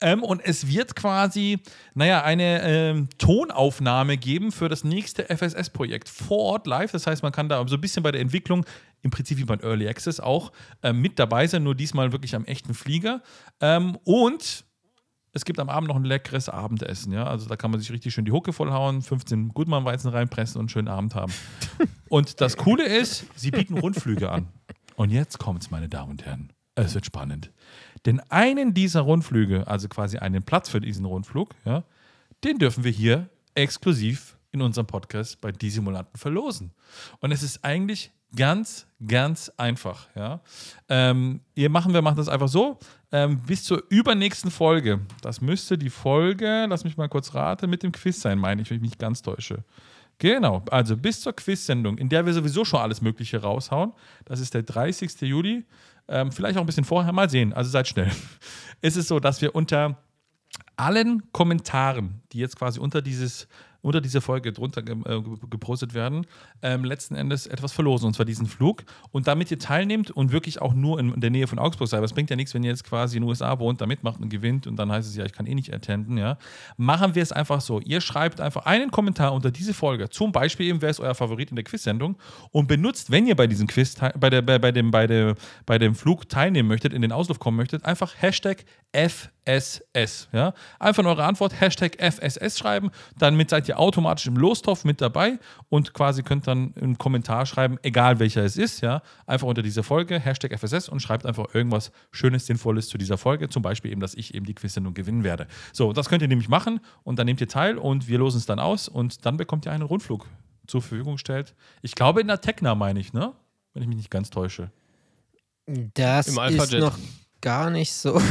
Ähm, und es wird quasi, naja, eine ähm, Tonaufnahme geben für das nächste FSS-Projekt vor Ort live. Das heißt, man kann da so ein bisschen bei der Entwicklung, im Prinzip wie beim Early Access auch, ähm, mit dabei sein, nur diesmal wirklich am echten Flieger. Ähm, und es gibt am Abend noch ein leckeres Abendessen, ja. Also da kann man sich richtig schön die Hucke vollhauen, 15 Gutmann-Weizen reinpressen und einen schönen Abend haben. und das Coole ist, sie bieten Rundflüge an. Und jetzt kommt's, meine Damen und Herren. Es wird spannend. Denn einen dieser Rundflüge, also quasi einen Platz für diesen Rundflug, ja, den dürfen wir hier exklusiv in unserem Podcast bei Die Simulanten verlosen. Und es ist eigentlich ganz, ganz einfach. Ja. Ähm, ihr machen, wir machen das einfach so. Ähm, bis zur übernächsten Folge. Das müsste die Folge, lass mich mal kurz raten, mit dem Quiz sein, meine ich, wenn ich mich nicht ganz täusche. Genau, also bis zur Quiz-Sendung, in der wir sowieso schon alles Mögliche raushauen. Das ist der 30. Juli. Ähm, vielleicht auch ein bisschen vorher, mal sehen. Also seid schnell. ist es so, dass wir unter allen Kommentaren, die jetzt quasi unter dieses unter diese Folge drunter äh, gepostet werden, ähm, letzten Endes etwas verlosen, und zwar diesen Flug. Und damit ihr teilnehmt und wirklich auch nur in der Nähe von Augsburg seid, das bringt ja nichts, wenn ihr jetzt quasi in den USA wohnt, da mitmacht und gewinnt und dann heißt es ja, ich kann eh nicht attenden, ja. Machen wir es einfach so. Ihr schreibt einfach einen Kommentar unter diese Folge, zum Beispiel eben, wer ist euer Favorit in der Quiz-Sendung und benutzt, wenn ihr bei diesem Quiz, bei, der, bei, bei, dem, bei, der, bei dem Flug teilnehmen möchtet, in den Auslauf kommen möchtet, einfach Hashtag FSS. Ja? Einfach in eure Antwort Hashtag FSS schreiben, damit seid ihr automatisch im Lostopf mit dabei und quasi könnt dann einen Kommentar schreiben, egal welcher es ist, ja, einfach unter dieser Folge, Hashtag FSS und schreibt einfach irgendwas Schönes, Sinnvolles zu dieser Folge, zum Beispiel eben, dass ich eben die Quiz-Sendung gewinnen werde. So, das könnt ihr nämlich machen und dann nehmt ihr teil und wir losen es dann aus und dann bekommt ihr einen Rundflug zur Verfügung gestellt. Ich glaube in der Tecna meine ich, ne? Wenn ich mich nicht ganz täusche. Das Im ist noch gar nicht so.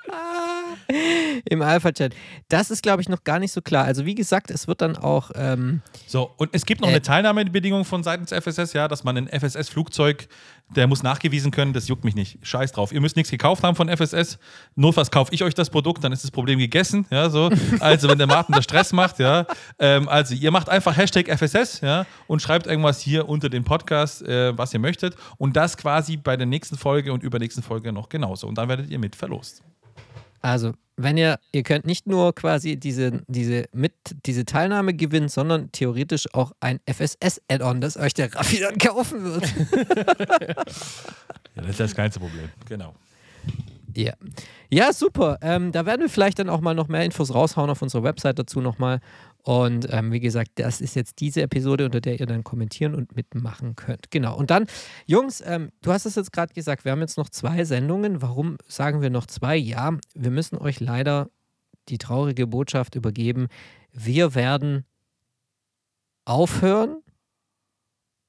Im Alpha-Chat. Das ist, glaube ich, noch gar nicht so klar. Also, wie gesagt, es wird dann auch. Ähm, So, und es gibt noch Äh. eine Teilnahmebedingung von seitens FSS, ja, dass man ein FSS-Flugzeug, der muss nachgewiesen können, das juckt mich nicht. Scheiß drauf. Ihr müsst nichts gekauft haben von FSS. Notfalls kaufe ich euch das Produkt, dann ist das Problem gegessen. Ja, so. Also, wenn der Martin da Stress macht, ja. Ähm, also, ihr macht einfach Hashtag FSS, ja, und schreibt irgendwas hier unter den Podcast, äh, was ihr möchtet. Und das quasi bei der nächsten Folge und übernächsten Folge noch genauso. Und dann werdet ihr mit verlost. Also, wenn ihr, ihr könnt nicht nur quasi diese, diese, mit, diese Teilnahme gewinnen, sondern theoretisch auch ein FSS-Add-on, das euch der Raffi dann kaufen wird. Ja, das ist das kleinste Problem. Genau. Ja. Ja, super. Ähm, da werden wir vielleicht dann auch mal noch mehr Infos raushauen auf unserer Website dazu nochmal. Und ähm, wie gesagt, das ist jetzt diese Episode, unter der ihr dann kommentieren und mitmachen könnt. Genau. Und dann, Jungs, ähm, du hast es jetzt gerade gesagt, wir haben jetzt noch zwei Sendungen. Warum sagen wir noch zwei? Ja, wir müssen euch leider die traurige Botschaft übergeben. Wir werden aufhören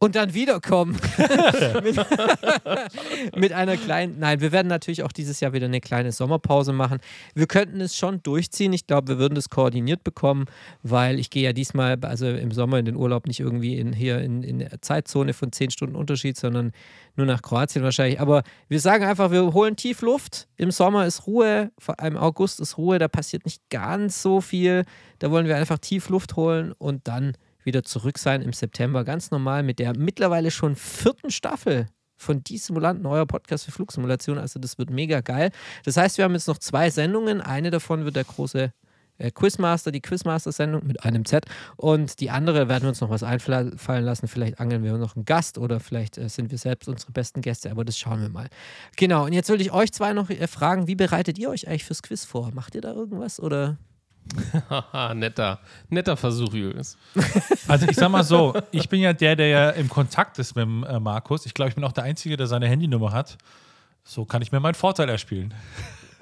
und dann wiederkommen. mit, mit einer kleinen, nein, wir werden natürlich auch dieses Jahr wieder eine kleine Sommerpause machen. Wir könnten es schon durchziehen. Ich glaube, wir würden das koordiniert bekommen, weil ich gehe ja diesmal, also im Sommer in den Urlaub nicht irgendwie in, hier in, in der Zeitzone von 10 Stunden Unterschied, sondern nur nach Kroatien wahrscheinlich. Aber wir sagen einfach, wir holen tief Luft. Im Sommer ist Ruhe, vor allem im August ist Ruhe, da passiert nicht ganz so viel. Da wollen wir einfach tief Luft holen und dann wieder zurück sein im September, ganz normal mit der mittlerweile schon vierten Staffel von Die Simulanten, euer Podcast für Flugsimulation. Also das wird mega geil. Das heißt, wir haben jetzt noch zwei Sendungen. Eine davon wird der große äh, Quizmaster, die Quizmaster-Sendung mit einem Z. Und die andere werden wir uns noch was einfallen lassen. Vielleicht angeln wir noch einen Gast oder vielleicht äh, sind wir selbst unsere besten Gäste, aber das schauen wir mal. Genau, und jetzt würde ich euch zwei noch äh, fragen, wie bereitet ihr euch eigentlich fürs Quiz vor? Macht ihr da irgendwas oder? Netter, netter Versuch, Julius. Also ich sag mal so, ich bin ja der, der ja im Kontakt ist mit äh, Markus. Ich glaube, ich bin auch der Einzige, der seine Handynummer hat. So kann ich mir meinen Vorteil erspielen.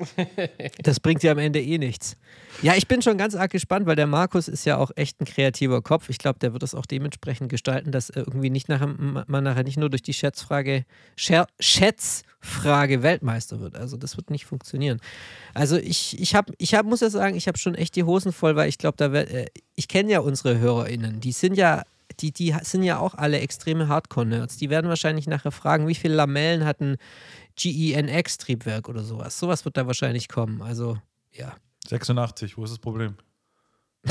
Das bringt ja am Ende eh nichts. Ja, ich bin schon ganz arg gespannt, weil der Markus ist ja auch echt ein kreativer Kopf. Ich glaube, der wird es auch dementsprechend gestalten, dass irgendwie nicht nachher, man nachher nicht nur durch die Schätzfrage, Scher Schätzfrage Weltmeister wird. Also das wird nicht funktionieren. Also ich, ich, hab, ich hab, muss ja sagen, ich habe schon echt die Hosen voll, weil ich glaube, da wär, äh, ich kenne ja unsere HörerInnen. Die sind ja die, die sind ja auch alle extreme Hardcore-Nerds. Die werden wahrscheinlich nachher fragen, wie viele Lamellen hat ein GENX-Triebwerk oder sowas. Sowas wird da wahrscheinlich kommen. Also, ja. 86, wo ist das Problem?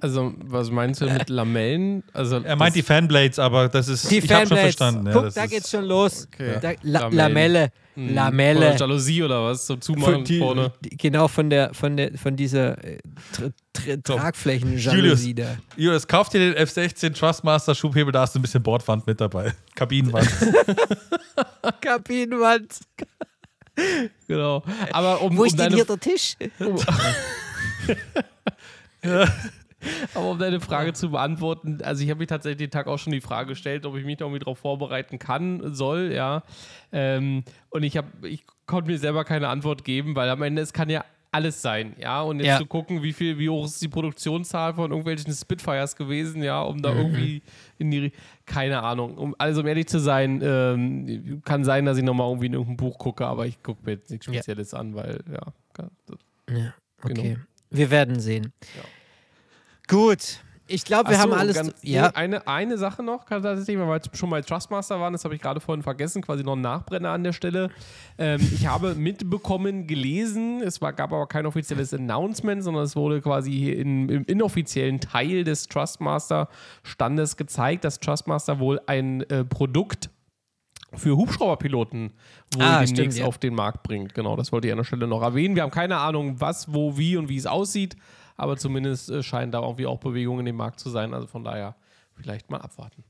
Also, was meinst du mit Lamellen? Also, Er meint die Fanblades, aber das ist. Die ich habe schon Fanblades. verstanden. Ja, Guck, das da ist- geht's schon los. Okay. Da, La Lamellen. Lamelle. Hm, Lamelle. Oder Jalousie oder was? Zum Zumachen Von, die, vorne. die- genau von der von der von dieser äh. Tragflächen-Jalousie da. Julius, kauf dir den F16 Trustmaster Schubhebel, da hast du ein bisschen Bordwand mit dabei. Kabinenwand. Kabinenwand. Genau. Aber um, Wo um ist denn hier der Tisch? Aber um deine Frage zu beantworten, also ich habe mir tatsächlich den Tag auch schon die Frage gestellt, ob ich mich da irgendwie darauf vorbereiten kann, soll, ja. Ähm, und ich habe, ich konnte mir selber keine Antwort geben, weil am Ende es kann ja alles sein, ja. Und jetzt Ja. zu gucken, wie viel, wie hoch ist die Produktionszahl von irgendwelchen Spitfires gewesen, ja, um da irgendwie in die, keine Ahnung. Um, also um ehrlich zu sein, ähm, kann sein, dass ich nochmal irgendwie in irgendein Buch gucke, aber ich gucke mir jetzt nichts Ja. Spezielles an, weil, ja. Ja, okay. Genau. Wir werden sehen. Ja. Gut. Ich glaube, wir Ach haben so, alles. ganz- ja, Eine, eine Sache noch, tatsächlich, weil wir schon bei Trustmaster waren, das habe ich gerade vorhin vergessen, quasi noch ein Nachbrenner an der Stelle. Ähm, ich habe mitbekommen, gelesen, es war, gab aber kein offizielles Announcement, sondern es wurde quasi hier in, im inoffiziellen Teil des Trustmaster-Standes gezeigt, dass Trustmaster wohl ein äh, Produkt für Hubschrauberpiloten wohl Ah, demnächst stimmt, ja. auf den Markt bringt. Genau, das wollte ich an der Stelle noch erwähnen. Wir haben keine Ahnung, was, wo, wie und wie es aussieht, aber zumindest äh, scheinen da irgendwie auch Bewegungen in dem Markt zu sein. Also von daher vielleicht mal abwarten.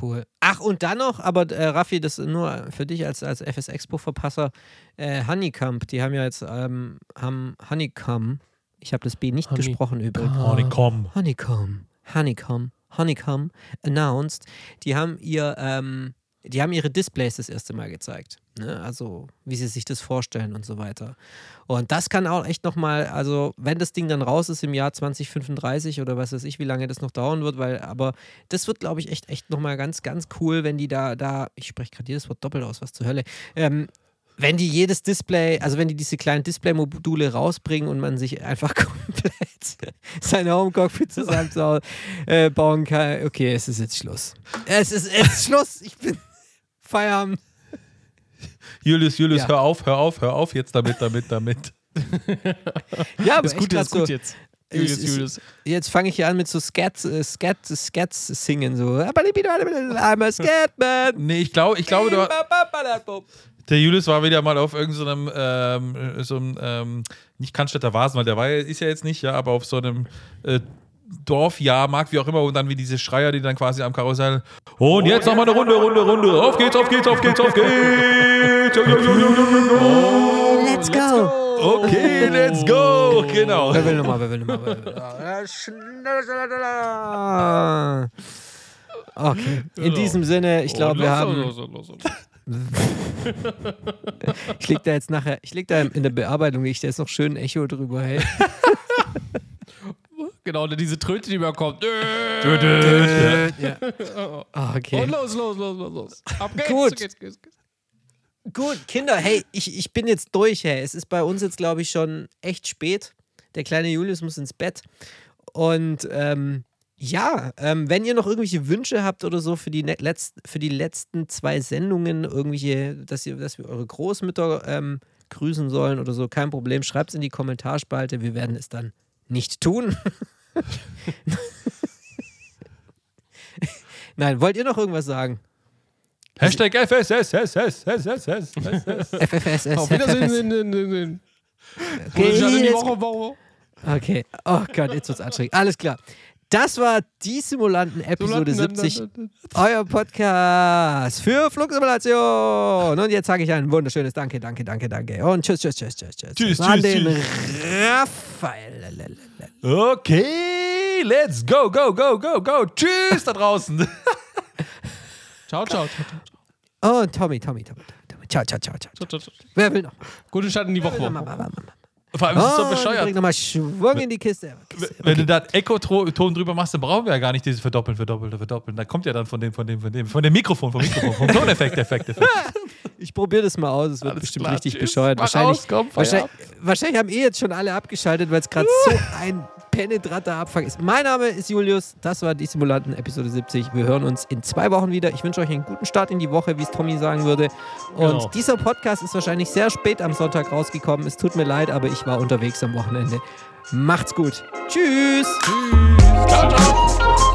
cool. Ach, und dann noch, aber äh, Raffi, das nur für dich als, als FS Expo-Verpasser, äh, Honeycomb, die haben ja jetzt, ähm, haben Honeycomb, ich habe das B nicht Honey- gesprochen übrigens. Honeycomb. Honeycomb, Honeycomb, Honeycomb announced. Die haben ihr, ähm, die haben ihre Displays das erste Mal gezeigt. Ne? Also, wie sie sich das vorstellen und so weiter. Und das kann auch echt nochmal, also, wenn das Ding dann raus ist im Jahr 2035 oder was weiß ich, wie lange das noch dauern wird, weil, aber das wird, glaube ich, echt, echt nochmal ganz, ganz cool, wenn die da, da, ich spreche gerade jedes Wort doppelt aus, was zur Hölle, ähm, wenn die jedes Display, also wenn die diese kleinen Display-Module rausbringen und man sich einfach komplett seine Home-Cockpit zusammen äh, kann, okay, es ist jetzt Schluss. Es ist jetzt Schluss. Ich bin Feierabend. Julius, Julius, Ja. hör auf, hör auf, hör auf jetzt damit, damit, damit. Ja, aber Ist gut, ist gut so, jetzt. es Julius, ist- Julius. Jetzt fange ich hier an mit so Scat, äh, Scat, Scats singen, so. I'm a Scatman. Nee, ich glaube, ich glaube, du, der Julius war wieder mal auf irgendeinem, ähm, so einem, ähm, nicht Cannstatter Vasen, weil der war, ist ja jetzt nicht, ja, aber auf so einem äh, Dorfjahrmarkt, wie auch immer, und dann wie diese Schreier, die dann quasi am Karussell. Und jetzt nochmal eine Runde, Runde, Runde. Auf geht's, auf geht's, auf geht's, auf geht's. Let's go. Okay, let's go. Genau. Wer will nochmal, wer will nochmal, wer will nochmal. Schneller, schneller, schneller. Okay, in diesem Sinne, ich glaube, wir haben. Los, los, los, los, los. Ich leg da jetzt nachher, ich leg da in der Bearbeitung, leg ich da jetzt noch schön Echo drüber, hey. Genau, oder diese Tröte, die man kommt. ja. Ah, okay. Und los, los, los, los, los. Ab geht's. Gut. Geht's, geht's, geht's. Gut, Kinder, hey, ich, ich bin jetzt durch, hey. Es ist bei uns jetzt, glaube ich, schon echt spät. Der kleine Julius muss ins Bett. Und ähm, ja, ähm, wenn ihr noch irgendwelche Wünsche habt oder so für die, ne- letzt, für die letzten zwei Sendungen, irgendwelche, dass, ihr, dass wir eure Großmütter ähm, grüßen sollen oder so, kein Problem, schreibt es in die Kommentarspalte. Wir werden es dann nicht tun. Nein, wollt ihr noch irgendwas sagen? Hashtag FSS, FSS. Auf Wiedersehen. Okay. Oh Gott, jetzt wird's anstrengend. Alles klar. Das war die Simulanten-Episode 70, euer Podcast für Flugsimulation. Und jetzt sage ich ein wunderschönes Danke, danke, danke, danke. Und tschüss, tschüss, tschüss, tschüss, tschüss. Tschüss, An tschüss, den tschüss. Raphael. Okay, let's go, go, go, go, go. Tschüss da draußen. Ciao, ciao, ciao, ciao. Und Tommy, Tommy, Tommy, Tommy, Tommy. Ciao, ciao, ciao, ciao. ciao, ciao, ciao. Wer will noch? Gute Start in die Woche. Mama, Woche. mama, mama. Vor allem ist es so Oh, bescheuert. bring nochmal Schwung in die Kiste. Wenn du da Echo-Ton drüber machst, dann brauchen wir ja gar nicht dieses Verdoppeln, Verdoppeln, Verdoppeln. Da kommt ja dann von dem, von dem, von dem, von dem Mikrofon, vom Mikrofon, vom Toneffekt, Effekt, Effekt. Ich probiere das mal aus. Es wird Alles bestimmt klar, richtig tschüss. bescheuert. Mach Wahrscheinlich, aus, komm, wahrscheinlich, wahrscheinlich haben eh jetzt schon alle abgeschaltet, weil es gerade so ein penetranter Abfuck ist. Mein Name ist Julius. Das war die Simulanten Episode 70. Wir hören uns in zwei Wochen wieder. Ich wünsche euch einen guten Start in die Woche, wie es Tommy sagen würde. Und Genau. dieser Podcast ist wahrscheinlich sehr spät am Sonntag rausgekommen. Es tut mir leid, aber ich war unterwegs am Wochenende. Macht's gut. Tschüss. Ciao, ciao.